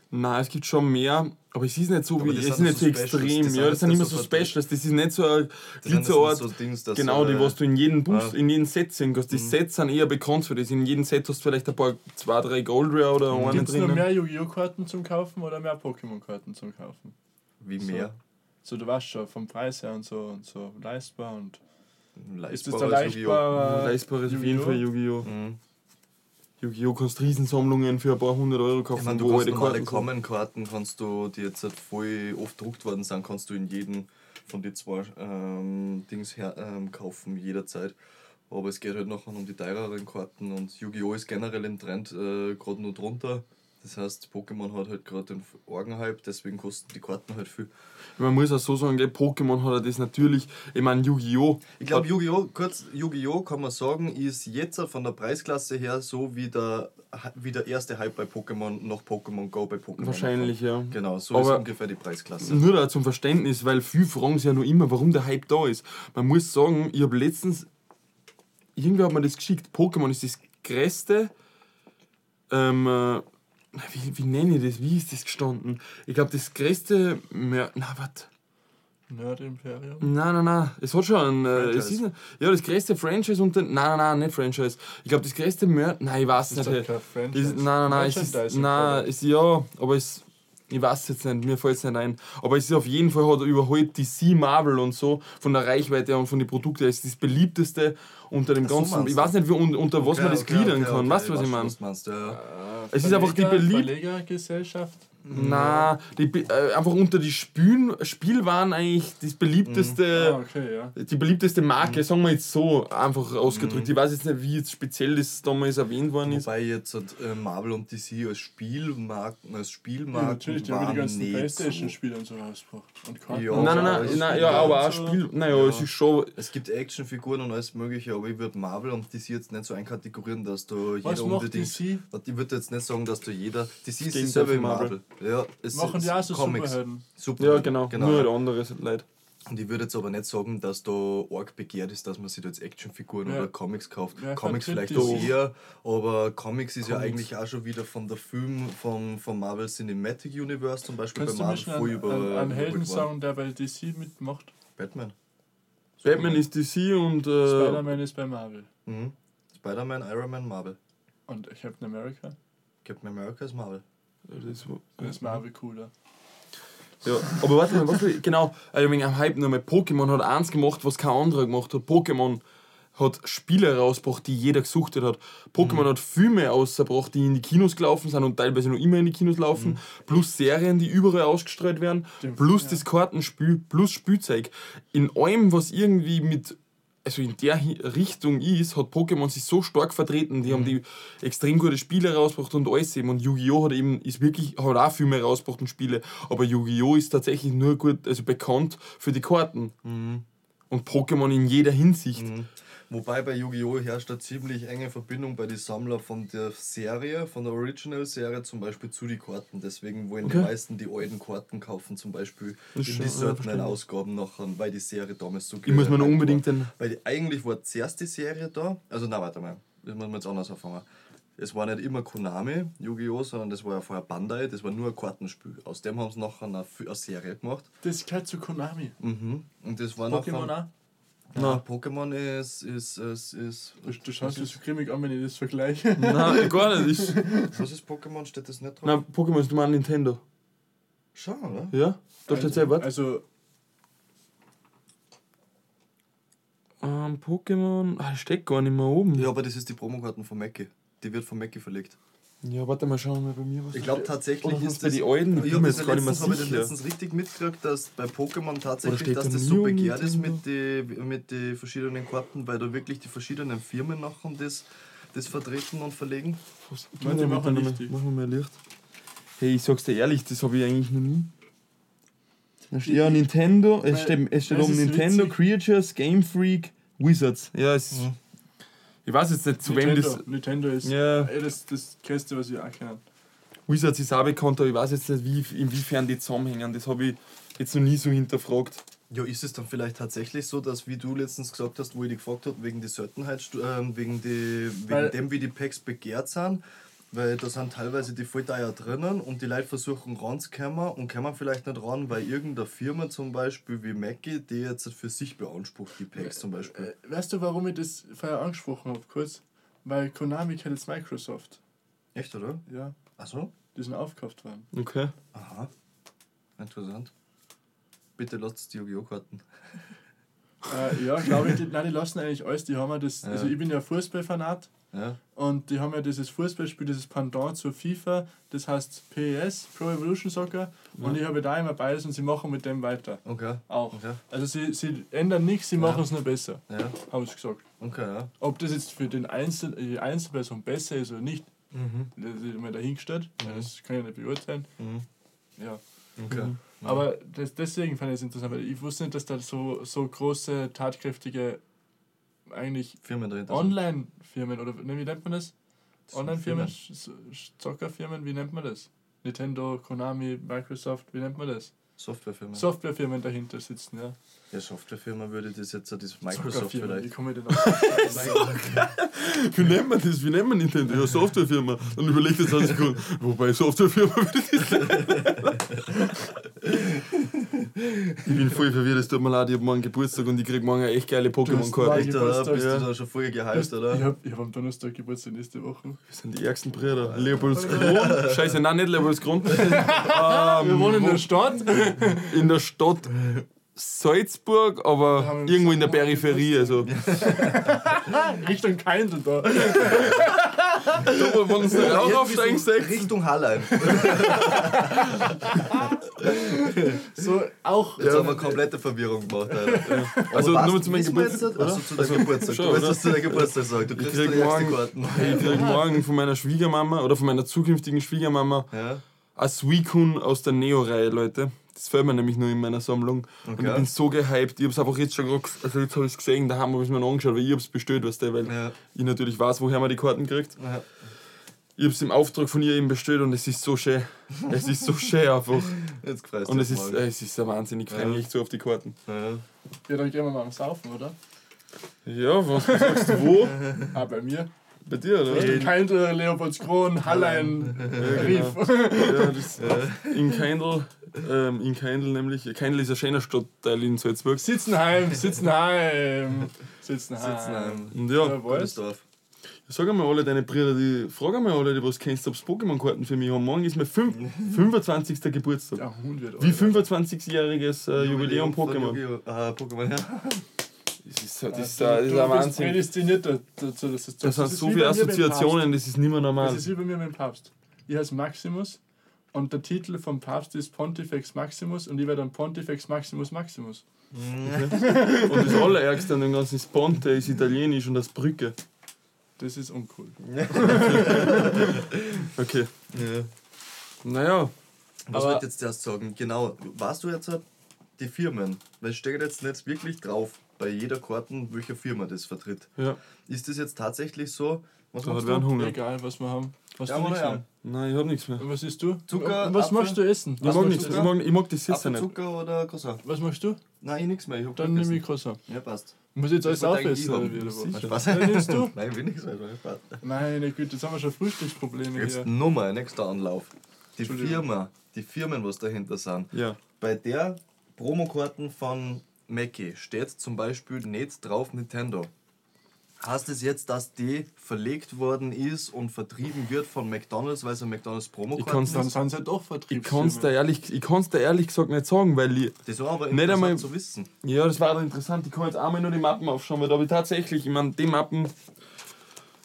Nein, es gibt schon mehr, aber es ist nicht so, Aber wie, das es ist nicht so extrem. sind ja, das sind nicht immer so Specials. Das ist nicht so ein Das Glitzerort. so Dings, Genau, die, äh, was du in jedem Boost, ah. in jedem Set sehen kannst. Die Sets sind eher bekannt für das. In jedem Set hast du vielleicht ein paar, zwei, drei Gold Rare oder eine Gibt es noch drinnen. mehr Yu-Gi-Oh! Karten zum Kaufen oder mehr Pokémon-Karten zum Kaufen? Wie mehr. So, du weißt schon, vom Preis her und so und so leistbar und. Ist das Leistbarer als Yu-Gi-Oh! leichtbare. Leistbar ist auf jeden Fall Yu-Gi-Oh! Mhm. Yu-Gi-Oh! kannst Riesensammlungen für ein paar hundert Euro kaufen, Ich meine, du kannst normale. Common-Karten, kannst du, die jetzt halt voll oft gedruckt worden sind, kannst du in jedem von den zwei ähm, Dings her, ähm, kaufen, jederzeit. Aber es geht halt nachher um die teureren Karten und Yu-Gi-Oh! ist generell im Trend äh, gerade nur drunter. Das heißt, Pokémon hat halt gerade den Orgenhype, deswegen kosten die Karten halt viel. Man muss auch so sagen, gell, Pokémon hat das natürlich, ich meine, Yu-Gi-Oh! Ich glaube, Yu-Gi-Oh! kurz, Yu-Gi-Oh! kann man sagen, ist jetzt von der Preisklasse her so wie der, wie der erste Hype bei Pokémon nach Pokémon Go bei Pokémon. Wahrscheinlich, ja. Genau, so Aber- ist ungefähr die Preisklasse. Nur da zum Verständnis, weil viele fragen sich ja nur immer, warum der Hype da ist. Man muss sagen, ich habe letztens, irgendwie hat man das geschickt, Pokémon ist das größte, ähm, äh, wie, wie nenne ich das, wie ist das gestanden? Ich glaube, das größte, Mör na, was? Nerd Imperium? Nein, nein, nein, es hat schon ein, äh, es ist ein, ja, das größte Franchise unter, nein, nein, nein, nicht Franchise. Ich glaube, das größte Mörder, nein, ich weiß Ist nicht. Ist, nein, nein, nein, es ist, nein, ist, ja, aber es, ich weiß jetzt nicht, mir fällt es nicht ein. Aber es ist auf jeden Fall, hat er überholt DC, Marvel und so, von der Reichweite und von den Produkten, es ist das beliebteste unter dem so, ganzen, ich weiß nicht, wie, un- unter was man das gliedern kann, weißt du, was ich meine? Du? Ja. Es ist einfach die Verleger- beliebt- Verlegergesellschaft. Na, die, äh, einfach unter die Spülen, Spielwaren eigentlich das beliebteste. Ah, okay, ja. Die beliebteste Marke, sagen wir jetzt so, einfach ausgedrückt. Ich weiß jetzt nicht, wie jetzt speziell das damals erwähnt worden ist. Wobei jetzt hat, äh, Marvel und DC als Spielmarken, als ja Spielmarken natürlich, die haben die waren ganzen nicht Playstation-Spiele und so rausgebracht. Und Karten. Ja, Nein, nein, aber nein, es nein ja, ja aber auch so- Spiel. Naja, Ja. es ist schon. Es gibt Actionfiguren und alles mögliche, aber ich würde Marvel und DC jetzt nicht so einkategorieren, dass du jeder Was macht. DC? Ich würde jetzt nicht sagen, dass du jeder... DC ist dieselbe wie Marvel. Marvel. Ja, es Machen ist die auch so Comics. Superhelden? Super. Ja, genau. genau. Nur andere Leute. Und ich würde jetzt aber nicht sagen, dass da arg begehrt ist, dass man sich da jetzt Actionfiguren Ja. oder Comics kauft. Wer Comics vielleicht auch eher, aber Comics ist ja Comics. eigentlich auch schon wieder von der Film vom, vom Marvel Cinematic Universe zum Beispiel Kannst du bei Marvel voll einen, über. einen, einen Helden sagen, der bei DC mitmacht? Batman. Batman ist DC und. Äh, Spider-Man ist bei Marvel. Mhm. Spider-Man, Iron Man, Marvel. Und Captain America? Captain America ist Marvel. Das, Das ist Marvel cooler. ja. Aber warte mal, was genau, also wegen einem Hype nochmal. Pokémon hat eins gemacht, was kein anderer gemacht hat. Pokémon hat Spiele rausgebracht, die jeder gesuchtet hat. Pokémon Mhm. hat Filme rausgebracht, die in die Kinos gelaufen sind und teilweise noch immer in die Kinos laufen, Mhm. plus Serien, die überall ausgestrahlt werden, Stimmt, plus ja. das Kartenspiel, plus Spielzeug. In allem, was irgendwie mit, also in der Richtung ist, hat Pokémon sich so stark vertreten. Die haben die extrem gute Spiele rausgebracht und alles eben. Und Yu-Gi-Oh! hat eben, ist wirklich, hat auch Filme rausgebracht und Spiele. Aber Yu-Gi-Oh! ist tatsächlich nur gut, also bekannt für die Karten. Und Pokémon in jeder Hinsicht. Mhm. Wobei bei Yu-Gi-Oh! herrscht eine ziemlich enge Verbindung bei den Sammlern von der Serie, von der Original-Serie zum Beispiel zu den Karten. Deswegen wollen die Okay. meisten die alten Karten kaufen, zum Beispiel Das in die ja, seltenen. Ausgaben nachher, weil die Serie damals so Ich muss gehypt unbedingt war. den. Weil die, eigentlich war zuerst die Serie da, also na warte mal, das müssen wir jetzt anders anfangen. Es war nicht immer Konami, Yu-Gi-Oh!, sondern das war ja vorher Bandai, das war nur ein Kartenspiel. Aus dem haben sie nachher eine, eine Serie gemacht. Das gehört zu Konami. Mhm. Und das war Pokémon nachher, Ja, Pokémon ist, ist, ist, ist, Du, du schaust dir so grimmig an, wenn ich das vergleiche. Nein, gar nicht. Ist, Was ist Pokémon? Steht das nicht drauf? nein, Pokémon ist normal Nintendo. Schau, oder? Ja? Da steht selber. Also, Ähm, Pokémon. Ah, das steht gar nicht mehr oben. Ja, aber das ist die Promokarten von Mackie. Die wird von Mackie verlegt. Ja, warte mal, schauen wir bei mir was. Ich glaube tatsächlich ist du bei das. die alten? Ich bin habe mir das, jetzt gar nicht mehr ich das letztens richtig mitgekriegt, dass bei Pokémon tatsächlich, dass da das so begehrt ist mit den mit die verschiedenen Karten, weil da wirklich die verschiedenen Firmen nachher das, das vertreten und verlegen? Nein, die machen nicht. Machen wir mal Licht. Hey, ich sag's dir ehrlich, das habe ich eigentlich noch nie. Ja Nintendo, es steht, es steht oben Nintendo, witzig. Creatures, Game Freak, Wizards. Ja, es ist. Ich weiß jetzt nicht, zu wem Nintendo, das. Nintendo ist Ja. eh das, das Größte, was wir auch kennen. Wizards ist auch bekannt, aber ich weiß jetzt nicht, wie, inwiefern die zusammenhängen. Das habe ich jetzt noch nie so hinterfragt. Ja, ist es dann vielleicht tatsächlich so, dass, wie du letztens gesagt hast, wo ich dich gefragt habe, wegen die Seltenheit, ähm, wegen, die, Weil- wegen dem, wie die Packs begehrt sind, weil da sind teilweise die voll teuer drinnen und die Leute versuchen ranzukommen und kommen vielleicht nicht ran, weil irgendeine Firma zum Beispiel wie Mackie, die jetzt für sich beansprucht, die Packs zum Beispiel. Äh, weißt du, warum ich das vorher angesprochen habe, kurz? Weil Konami kennt jetzt Microsoft. Echt, oder? Ja, Achso? die sind aufgekauft worden. Okay. Aha. Interessant. Bitte lasst die Yu-Gi-Oh! Karten. äh, ja, glaube ich, die, nein, die lassen eigentlich alles. Die haben ja das, Ja. also ich bin ja Fußballfanat Ja. und die haben ja dieses Fußballspiel, dieses Pendant zur FIFA, das heißt PES, Pro Evolution Soccer, und ich habe da immer beides und sie machen mit dem weiter. Okay. Auch. Okay. Also sie, sie ändern nichts, sie machen es nur besser, Ja. habe ich gesagt. Okay, ja. Ob das jetzt für den Einzel die Einzelperson besser ist oder nicht, Mhm. das ist immer dahingestellt. Das kann ich nicht beurteilen. Mhm. Ja. Okay. Aber das, deswegen fand ich es interessant, weil ich wusste nicht, dass da so, so große, tatkräftige, eigentlich Firmen dahinter. sind. Online-Firmen oder ne, wie nennt man das? Online-Firmen, Zockerfirmen, wie nennt man das? Nintendo, Konami, Microsoft, wie nennt man das? Softwarefirmen. Softwarefirmen dahinter sitzen, ja. Ja, Softwarefirma würde das jetzt so das Microsoft Zockerfirmen, Wie vielleicht. komme ich denn auf? Wie nennt man das? Wie nennt man Nintendo? Ja, Softwarefirma. Dann überlegt er 20 Sekunden. Wobei Softwarefirma würde das Ich bin voll verwirrt, es tut mir leid, ich habe morgen Geburtstag und ich krieg morgen eine echt geile Pokémon-Karte. Echt, oder? Bist ja. du da schon voll gehypt, Ich oder? habe ich hab am Donnerstag Geburtstag nächste Woche. Wir sind die ärgsten Brüder. Leopoldskron. Scheiße, nein, nicht Leopoldskron. Wir ähm, wohnen in der Stadt. in der Stadt Salzburg, aber wir irgendwo in der Peripherie. Also, Richtung Keindl da. Wo wir uns Rauch aufsteigen Richtung, sechs. Richtung Hallein. So auch. Jetzt haben wir komplette Verwirrung gemacht. Alter. Also, Aber nur was, zu meinem Geburtstag, nicht? Also zu deinem Geburtstag. schon, du willst das zu deinem Geburtstag sagen. Du Ich kriegst krieg die morgen, Karten. ich krieg morgen von meiner Schwiegermama oder von meiner zukünftigen Schwiegermama Ja. ein Suicune aus der Neo-Reihe, Leute. Das fällt mir nämlich nur in meiner Sammlung. Und Okay. ich bin so gehypt. Ich hab's einfach jetzt schon, also jetzt habe ich es gesehen, daheim habe ich mir noch angeschaut, weil ich hab's bestellt, weißt du, weil Ja. ich natürlich weiß, woher man die Karten kriegt. Ja. Ich hab's im Auftrag von ihr eben bestellt und es ist so schön. es ist so schön einfach. Jetzt du Und es ist, äh, es ist ein Wahnsinn, ich freue Ja. mich echt so auf die Karten. Ja. Ja, dann gehen wir mal am Saufen, oder? Ja, was sagst du wo? Ah, bei mir. Bei dir, oder? Richtung Keindl, Leopoldskron, Hallein, Rief. Ja, das, in Keindl, ähm, in Keindl nämlich, Keindl ist ein schöner Stadtteil in Salzburg. Sitzenheim, Sitzenheim. Sitzenheim. Sitzenheim. Und Ja, ja, sag einmal alle deine Brüder, die, frag einmal alle, die was kennst, ob es Pokémon-Karten für mich haben. Morgen ist mein fünf, 25. Geburtstag. Wird Wie alt. 25-jähriges äh, Jubiläum von Pokémon. Yu-Gi-Oh! Ah, Pokémon, ja. Das ist, das ist, Du- das ist du ein bist Wahnsinn. prädestiniert dazu. Das, ist, Das sind ist so viele Assoziationen, das ist nicht mehr normal. Das ist wie bei mir mit dem Papst. Ich heiße Maximus und der Titel vom Papst ist Pontifex Maximus und ich werde dann Pontifex Maximus Maximus. Und das Allerärgste an dem ganzen ist Ponte, ist italienisch und das Brücke. Das ist uncool. Okay. ja. Naja, Was wollte ich jetzt erst sagen? Genau, warst du jetzt die Firmen? Weil steht jetzt nicht wirklich drauf, bei jeder Karten, welche Firma das vertritt. ja. Ist das jetzt tatsächlich so? Was Da hat machst du? Hunger. Egal, was wir haben. Was Ja, du nichts ja? mehr. Nein, ich hab nichts mehr. Und was isst du? Zucker, Und was Apfel? möchtest du essen? Ich Was mag möchtest nichts. Ich mag, ich mag das jetzt nicht. Zucker oder Croissant? Was machst du? Nein, ich nichts mehr. Ich hab Dann nehme ich Croissant. Ja, passt. Muss ich jetzt alles aufessen? ich Oder wie, was? Nimmst du? Nein, ich will nichts mehr. Meine Güte, jetzt haben wir schon Frühstücksprobleme Jetzt hier. Nummer, nächster Anlauf. Die. Firma, die Firmen, was dahinter sind. Ja. Bei der Promokarten von Mackie steht zum Beispiel nicht drauf Nintendo. Heißt es jetzt, dass die verlegt worden ist und vertrieben wird von McDonalds, weil es ein McDonalds kann's Dann ist? sind sie doch Ich Vertriebsfirmen. kann's da ehrlich, ich kann's da ehrlich gesagt nicht sagen, weil ich, Das war aber Nicht interessant einmal- zu wissen. ja, das war doch interessant. Ich kann jetzt einmal nur die Mappen aufschauen, weil da habe ich tatsächlich, ich meine, die Mappen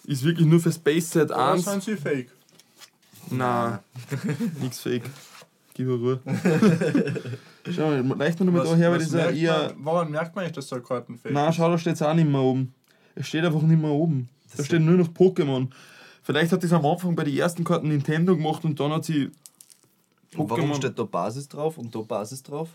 ist wirklich nur für Space Set Oder 1. sind sie fake? Nein, nix fake. Gib mir Ruhe. Schau mal, leicht nur noch mit Was- da her, weil was das ist ja merkt eher. man, woran merkt man eigentlich, dass so Karten fake Nein, schau, da steht's auch nicht mehr oben. Es Es steht einfach nicht mehr oben. Da steht nur noch Pokémon. Vielleicht hat das am Anfang bei den ersten Karten Nintendo gemacht und dann hat sie Und warum Pokémon. steht da Basis drauf und da Basis drauf?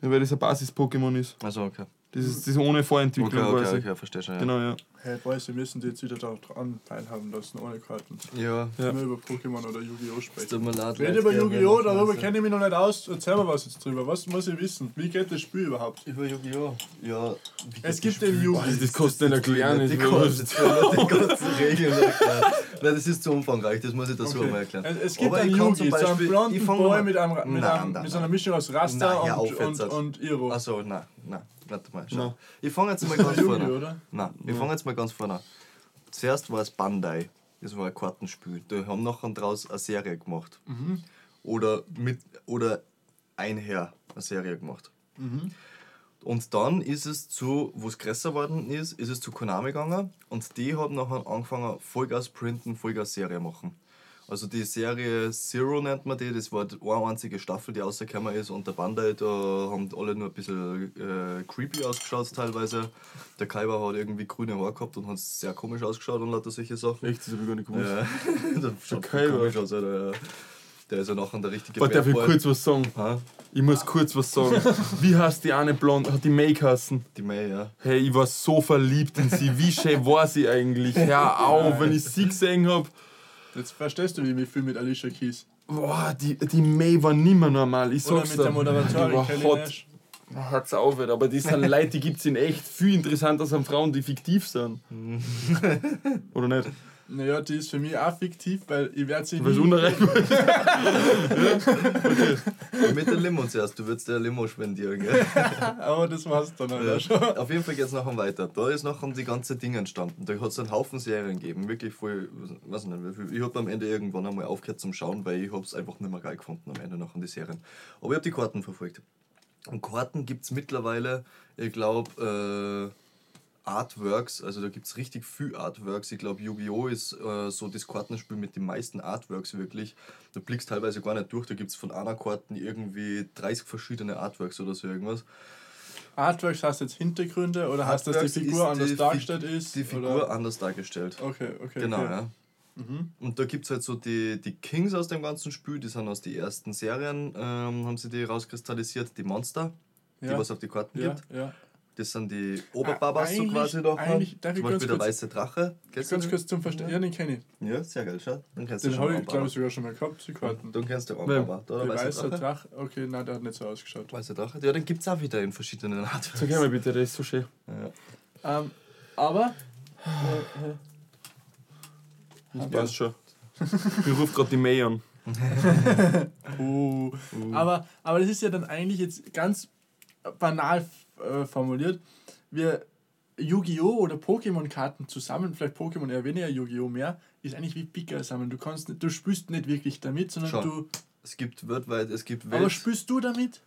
Ja, weil das ein Basis-Pokémon ist. Also okay. Das ist, das ist ohne Vorentwicklung Okay, okay, quasi. okay, verstehe schon. Ja. Genau, ja. Hey, Boys, wir müssen die jetzt wieder daran teilhaben lassen, ohne Karten. Ja, Ja. Nur über Pokémon oder Yu-Gi-Oh! sprechen. tut mir leid. Red über ja, Yu-Gi-Oh! Darüber kenne ich mich noch nicht aus. Erzähl mal was jetzt drüber. Was muss ich wissen? Wie geht das Spiel überhaupt? Über Yu-Gi-Oh! Ja. Es gibt den? Yu-Gi-Oh! Das kannst du nicht erklären. Die ganzen Regeln erklären. Nein, das ist zu umfangreich, das muss ich dazu Okay. einmal erklären. Es, es gibt einen Yugi, so einen blonden Boy mal- mit, einem, mit, Nein, einem, nein, mit so einer. Mischung aus Rasta Nein, und, auf jetzt. und, und Iro. Achso, nein, nein, warte mal. Schau. Nein. Ich fange jetzt mal ganz vorne an. oder? Nein, ich fange jetzt mal ganz vorne. Zuerst war es Bandai. Das war ein Kartenspiel. Die haben nachher daraus eine Serie gemacht. Oder, mit, oder einher eine Serie gemacht. Und dann ist es zu, wo es größer geworden ist, ist es zu Konami gegangen und die haben nachher angefangen, Vollgas printen, Vollgas Serie machen. Also die Serie Zero nennt man die, das war die eine einzige Staffel, die rausgekommen ist und der Bandai, da haben alle nur ein bisschen äh, creepy ausgeschaut teilweise. Der Kaiba hat irgendwie grüne Haare gehabt und hat sehr komisch ausgeschaut und lauter solche Sachen. Echt, das habe ich gar nicht gewusst. Ja, das schaut Kaiba. komisch aus, Alter. Der ist ja nachher der richtige Warte, darf ich kurz was sagen? Ha? Ich muss kurz was sagen. Wie heißt die eine Blonde? Hat die May geheißen? Die May, ja. Hey, ich war so verliebt in sie. Wie schön war sie eigentlich? Hör auf, wenn ich sie gesehen habe. Jetzt verstehst du, wie ich fühle mit Alicia Keys. Boah, die, die May war nimmer normal. Ich Oder sag's mit der Moderatorin Die war Kelly hot. Nash. Hat's auf, aber das sind Leute, die gibt's in echt viel interessanter als an Frauen, die fiktiv sind. Oder nicht? Naja, die ist für mich auch fiktiv, weil ich werde sie nie... unerreichbar ist. Mit der Limo zuerst, du würdest der Limo spendieren, gell? Aber das war's dann halt auch schon. Auf jeden Fall geht es nachher weiter. Da ist nachher die ganze Dinge entstanden. Da hat es einen Haufen Serien gegeben. Wirklich voll, weiß nicht, wie viel. Ich habe am Ende irgendwann einmal aufgehört zum Schauen, weil ich es einfach nicht mehr geil gefunden am Ende nachher die Serien. Aber ich habe die Karten verfolgt. Und Karten gibt es mittlerweile, ich glaube, äh, Artworks, also da gibt es richtig viel Artworks. Ich glaube, Yu-Gi-Oh! ist äh, so das Kartenspiel mit den meisten Artworks wirklich. Du blickst teilweise gar nicht durch, da gibt es von einer Karten irgendwie 30 verschiedene Artworks oder so irgendwas. Artworks heißt jetzt Hintergründe oder heißt das, Artworks die Figur anders die dargestellt Fi- ist? Die Figur oder? anders dargestellt. Okay, okay. Genau, okay. ja. Und da gibt es halt so die, die Kings aus dem ganzen Spiel, die sind aus den ersten Serien, ähm, haben sie die rauskristallisiert, die Monster, die Ja. was auf die Karten Ja, gibt. ja. Das sind die Oberbabas so quasi noch. eigentlich- darf ich Zum ganz Beispiel der kurz- weiße Drache. Kennst Ganz den? kurz zum Verstehen. Ja, den kenne ich. Ja, sehr geil, schau. Dann kennst du Den schon habe ich, glaube ich, sogar schon mal gehabt, die Karten. Dann kennst du? Oberbaba. Da Der weiße weiße Drache. Drache? Okay, nein, der hat nicht so ausgeschaut. Weiße Drache. Ja, den gibt es auch wieder in verschiedenen Arten. Sag mal bitte, der ist so schön. Ja. Ähm, aber Das passt schon. Ich rufe gerade die May an. Uh. Aber, aber das ist ja dann eigentlich jetzt ganz banal äh, formuliert. Wir Yu-Gi-Oh! oder Pokémon-Karten zusammen, vielleicht Pokémon eher weniger, Yu-Gi-Oh! mehr, ist eigentlich wie Picker sammeln. Du kannst nicht, du spielst nicht wirklich damit, sondern Schon. du. Es gibt weltweit, es gibt Aber Welt spielst du damit?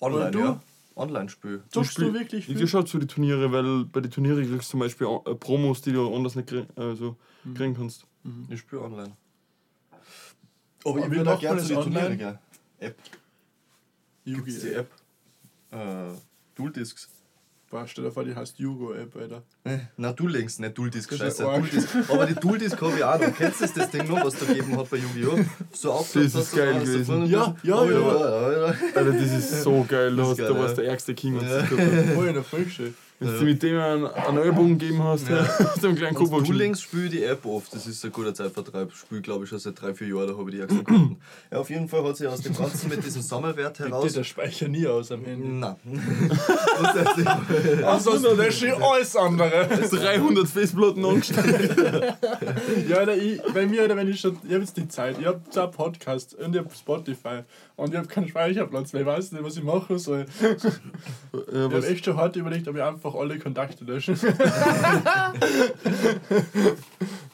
online, du? ja. Online-Spiel. Zockst spiel- du wirklich Ich viel? schaue zu die Turniere, weil bei den Turnieren kriegst du zum Beispiel äh, Promos, die du anders nicht krieg, also kriegen kannst. Ich spiele online. Aber Aber ich würde auch gerne zu den Turnieren gehen. App. Die Yu-Gi-Oh! App? Äh, Dual Discs. Boah, stell dir vor, die heißt Yugo-App, Alter. Na, Dual Links, nicht Dual Disc, Das ist scheiße. Dual Disc. Aber die Dual Disc habe ich auch noch. Kennst du das, das Ding noch, was da gegeben hat bei Yu-Gi-Oh? So aufgepasst Das ist geil gewesen. Ja, ja, Oh, ja. ja, ja. Alter, das ist so geil. Du, Das ist hast, geil, du warst ja. der ärgste King. Ja. Wenn Voll in der Volksschule. du mit dem einen, einen Ellbogen gegeben hast, ja. hast du einen kleinen Kobold Dual Links spiele die App oft. Das ist ein guter Zeitvertreib. Spiel glaube ich schon seit drei, vier Jahren, da habe ich die ärgsten Karten. Ja, auf jeden Fall hat sich aus dem Ganzen mit diesem Sammelwert heraus. der Speicher nie aus am Handy. Nein. Ansonsten lösche ich alles andere. 300 Festplatten angestellt. Ja, Alter, ich, bei mir, Alter, wenn ich schon, ich habe jetzt die Zeit, ich habe zwar Podcast und ich habe Spotify und ich habe keinen Speicherplatz, weil ich weiß nicht, was ich machen soll. Äh, Ich habe echt schon hart überlegt, ob ich einfach alle Kontakte lösche.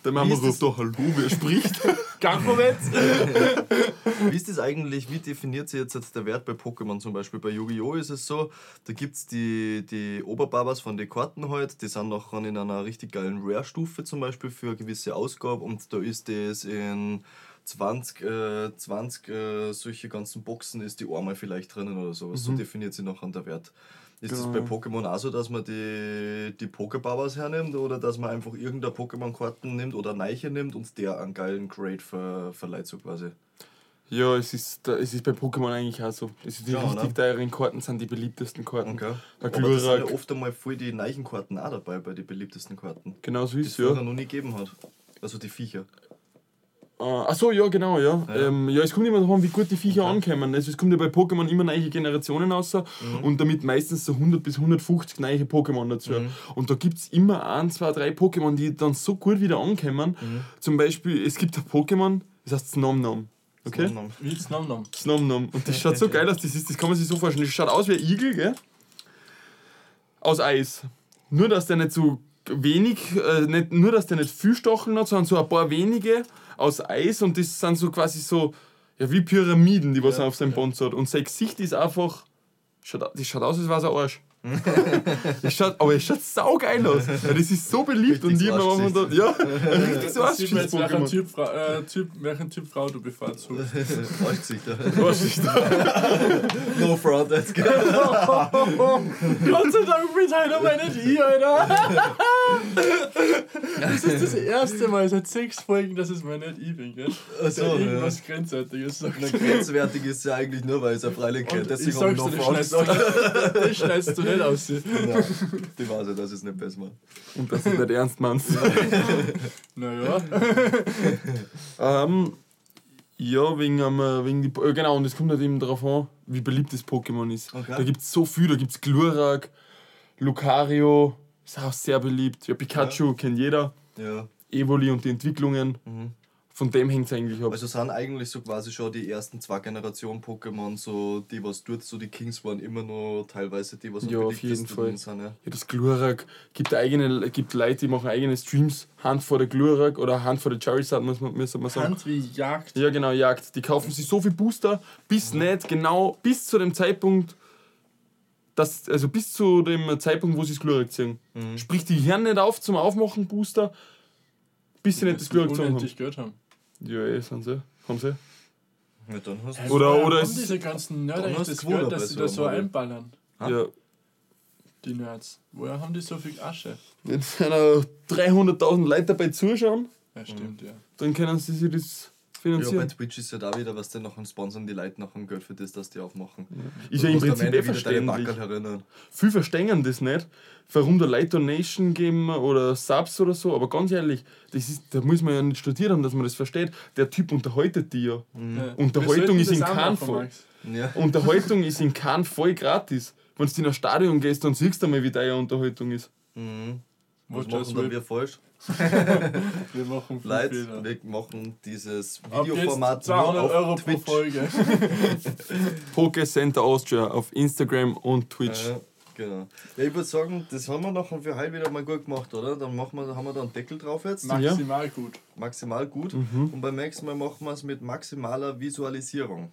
der Mama ruft doch Hallo, wer spricht? Kein Moment. Wie ist das eigentlich, wie definiert sich jetzt der Wert bei Pokémon zum Beispiel? Bei Yu-Gi-Oh! ist es so, da gibt es die, die Oberbabas von den Karten halt, die sind noch in einer richtig geilen Rare-Stufe zum Beispiel für eine gewisse Ausgabe und da ist das in 20, äh, 20 äh, solche ganzen Boxen ist die einmal vielleicht drinnen oder sowas. So definiert sich noch an der Wert. Ist Genau. das bei Pokémon auch so, dass man die, die Pokébabas hernimmt oder dass man einfach irgendeine Pokémon-Karten nimmt oder Neiche nimmt und der einen geilen Grade ver, verleiht so quasi? Ja, es ist, es ist bei Pokémon eigentlich auch so. Es ist die Ja, richtig ne? teuren Karten sind die beliebtesten Karten. Okay. Der Aber das sind ja oft einmal voll die Neichenkarten auch dabei bei den beliebtesten Karten. Genau so ist es ja. noch nie gegeben hat. Also die Viecher. Äh, Achso, ja, genau, ja. Ja. Ähm, ja, es kommt immer davon, wie gut die Viecher ankommen. Also es kommt ja bei Pokémon immer neue Generationen raus Mhm. und damit meistens so 100 bis 150 neue Pokémon dazu. Mhm. Und da gibt es immer ein, zwei, drei Pokémon, die dann so gut wieder ankommen. Mhm. Zum Beispiel, es gibt ein Pokémon, das heißt Snomnom. Okay? Nom, nom. Wie ist Nom Nom? Snomnom. Und das schaut so geil aus, das, ist, das kann man sich so vorstellen. Das schaut aus wie ein Igel, gell? Aus Eis. Nur, dass der nicht so wenig, äh, nicht, nur, dass der nicht viel Stacheln hat, sondern so ein paar wenige aus Eis und das sind so quasi so, ja, wie Pyramiden, die was Ja, er auf seinem ja. Bond hat. Und sein Gesicht ist einfach, schaut, au- das schaut aus, als wäre es ein Arsch. Das schaut, aber es schaut saugeil aus. Das ist so beliebt und Richtig die so machen da, ja, ein richtig so jetzt, welchen typ, Frau- äh, typ, welchen typ Frau du bevorzugst. Arschgesichter. Arschgesicht. no front, that's good. Gott sei Dank bin ich aber nicht ich, Alter. Das ist das erste Mal seit sechs Folgen, dass es mal nicht ich bin, gell? Ach so, Der ja. irgendwas Grenzwertiges sagt. Na, grenzwertig ist ja eigentlich nur, weil es eine Freilich kennt. Und Deswegen ich habe ich sag's no front gesagt. du, das schneidest du nicht aus. Nein, die weiß ja, dass ich es nicht besser mache. Und das ist nicht ernst meinst. Naja. Ähm, ja, wegen, ähm, wegen die, äh, genau, und es kommt halt eben darauf an, wie beliebt das Pokémon ist. Okay. Da gibt es so viel, da gibt es Glurak, Lucario, ist auch sehr beliebt. Ja, Pikachu kennt jeder. Ja. Evoli und die Entwicklungen. Mhm. Von dem hängt es eigentlich ab. Also sind eigentlich so quasi schon die ersten zwei Generationen Pokémon, so die was dort so die Kings waren, immer noch teilweise die, was Ja, auf jeden Fall. sind. Ja. Ja, das Glurak gibt eigene, gibt Leute, die machen eigene Streams, Hand vor der Glurak oder Hand vor der Charizard, muss man, muss man sagen. Hand wie Jagd. Ja, genau, Jagd. Die kaufen sich so viel Booster, bis nicht genau, bis zu dem Zeitpunkt, dass, also bis zu dem Zeitpunkt, wo sie das Glurak ziehen. Mhm. Sprich, die hören nicht auf zum Aufmachen Booster, bis sie nicht das Glurak haben. Geld haben. Ja, eh, sind sie. Haben sie. Ja, dann hast du Oder- woher oder haben es- diese ganzen Nerds eigentlich das bei dass sie so da so einballern, Ah. Ja. die Nerds? Woher haben die so viel Asche? Wenn einer 300.000 Leute dabei zuschauen, Ja, stimmt, ja. dann können sie sich das ja, bei finanzieren. Twitch ist ja da wieder, was denn noch ein Sponsern die Leute noch ein Geld für das, dass die aufmachen. Ist ja im am Prinzip eh verständlich. Viele verstehen das nicht, warum da Leute Donation geben oder Subs oder so, aber ganz ehrlich, das ist, da muss man ja nicht studiert haben, dass man das versteht. Der Typ unterhaltet die ja. Ja. Unterhaltung ist in keinem Fall. Ja. Unterhaltung ist in keinem Fall gratis. Wenn du in ein Stadion gehst, dann siehst du mal, wie deine Unterhaltung ist. Mhm. Was us machen wir falsch? Wir machen viel Leute, Fehler. wir machen dieses Videoformat 200 nur auf Euro pro Twitch. Folge. Poke Center Austria auf Instagram und Twitch. Ja, genau. Ja, ich würde sagen, das haben wir nachher für heute wieder mal gut gemacht, oder? Dann machen wir, haben wir da einen Deckel drauf jetzt. Maximal gut. Maximal gut. Mhm. Und beim nächsten Mal machen wir es mit maximaler Visualisierung.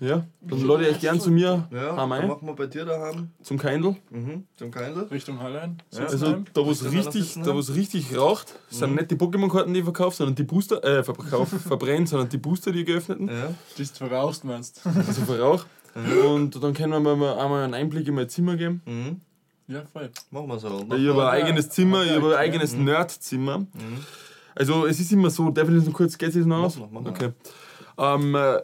Ja, dann lade ich euch gern zu mir Ja, heim ein, machen wir bei dir daheim. zum Kindle. Mhm. Zum Keindl. Richtung Hallein. Ja. Also da wo es du richtig, sitzen da haben? wo es richtig raucht, sind nicht die Pokémon-Karten, die ich verkaufe, sondern die Booster, äh, verkauft, verbrennt, sondern die Booster, die geöffneten, Ja. Das du verrauchst, meinst also Verrauch. Und dann können wir mal einmal einen Einblick in mein Zimmer geben. Mhm. Ja, voll. Machen wir so. Und Ich habe ein eigenes Zimmer, ich habe ein eigenes Nerdzimmer. Mhm. Also es ist immer so, darf ich das noch kurz, geht es noch aus? Mach mal, mach mal. Okay. Ähm, äh,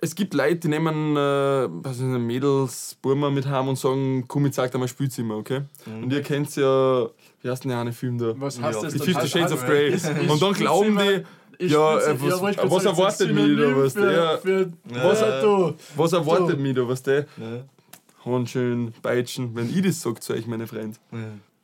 es gibt Leute, die nehmen äh, was ist das, Mädels, Burma mit heim und sagen, komm, ich zeig dir mein Spielzimmer, okay? Mhm. Und ihr kennt ja, wie heißt denn der eine Film da? Was Ja, heißt das? Die? Fifty Halt- Shades of Grey. ist- ist Und dann glauben die, ist ja, äh, was- ich grad was sagen, erwartet mich da, Ja. für- Was, Ja, du. was erwartet So. mich da, weißt du? Ja. Handschön, Peitschen, wenn ich das sage zu euch, meine Freunde. Ja.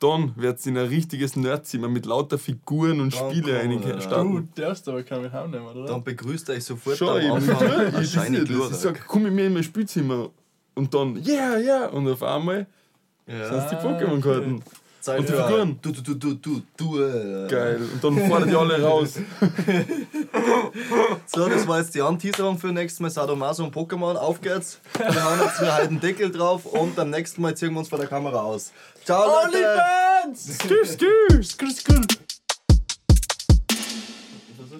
Dann wird es in ein richtiges Nerdzimmer mit lauter Figuren und Dann Spiele starten. Du darfst aber keinen mit heimnehmen, oder? Dann begrüßt euch sofort Schau, ich, am ich, Anfang ich, ein ich, ich, ich sag, komm mit mir in mein Spielzimmer. Und dann, yeah, yeah. Und auf einmal Ja. sind es die Pokémon-Karten. Zeit Und die Figuren. Du, du, du, du, du, du. äh. Geil. Und dann fordern die alle raus. So, das war jetzt die Anteaserung für nächstes Mal Sadomaso und Pokémon. Auf geht's. Wir haben jetzt hier halt einen Deckel drauf und beim nächsten Mal ziehen wir uns vor der Kamera aus. Ciao, Leute! OnlyFans! Skür, skür. Skr, skr.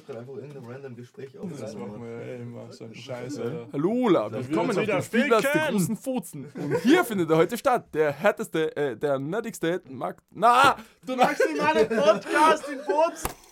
Ich versuch wollte gerade einfach irgendein random Gespräch Das aufgreifen. machen wir ja immer so einen Scheiß, Alter. Hallo Ola, willkommen auf wieder dem Spielplatz der großen Furzen. Und hier findet er heute statt, der härteste, äh, der nerdigste, Markt, na, Du machst nicht mal einen Podcast in Bozen!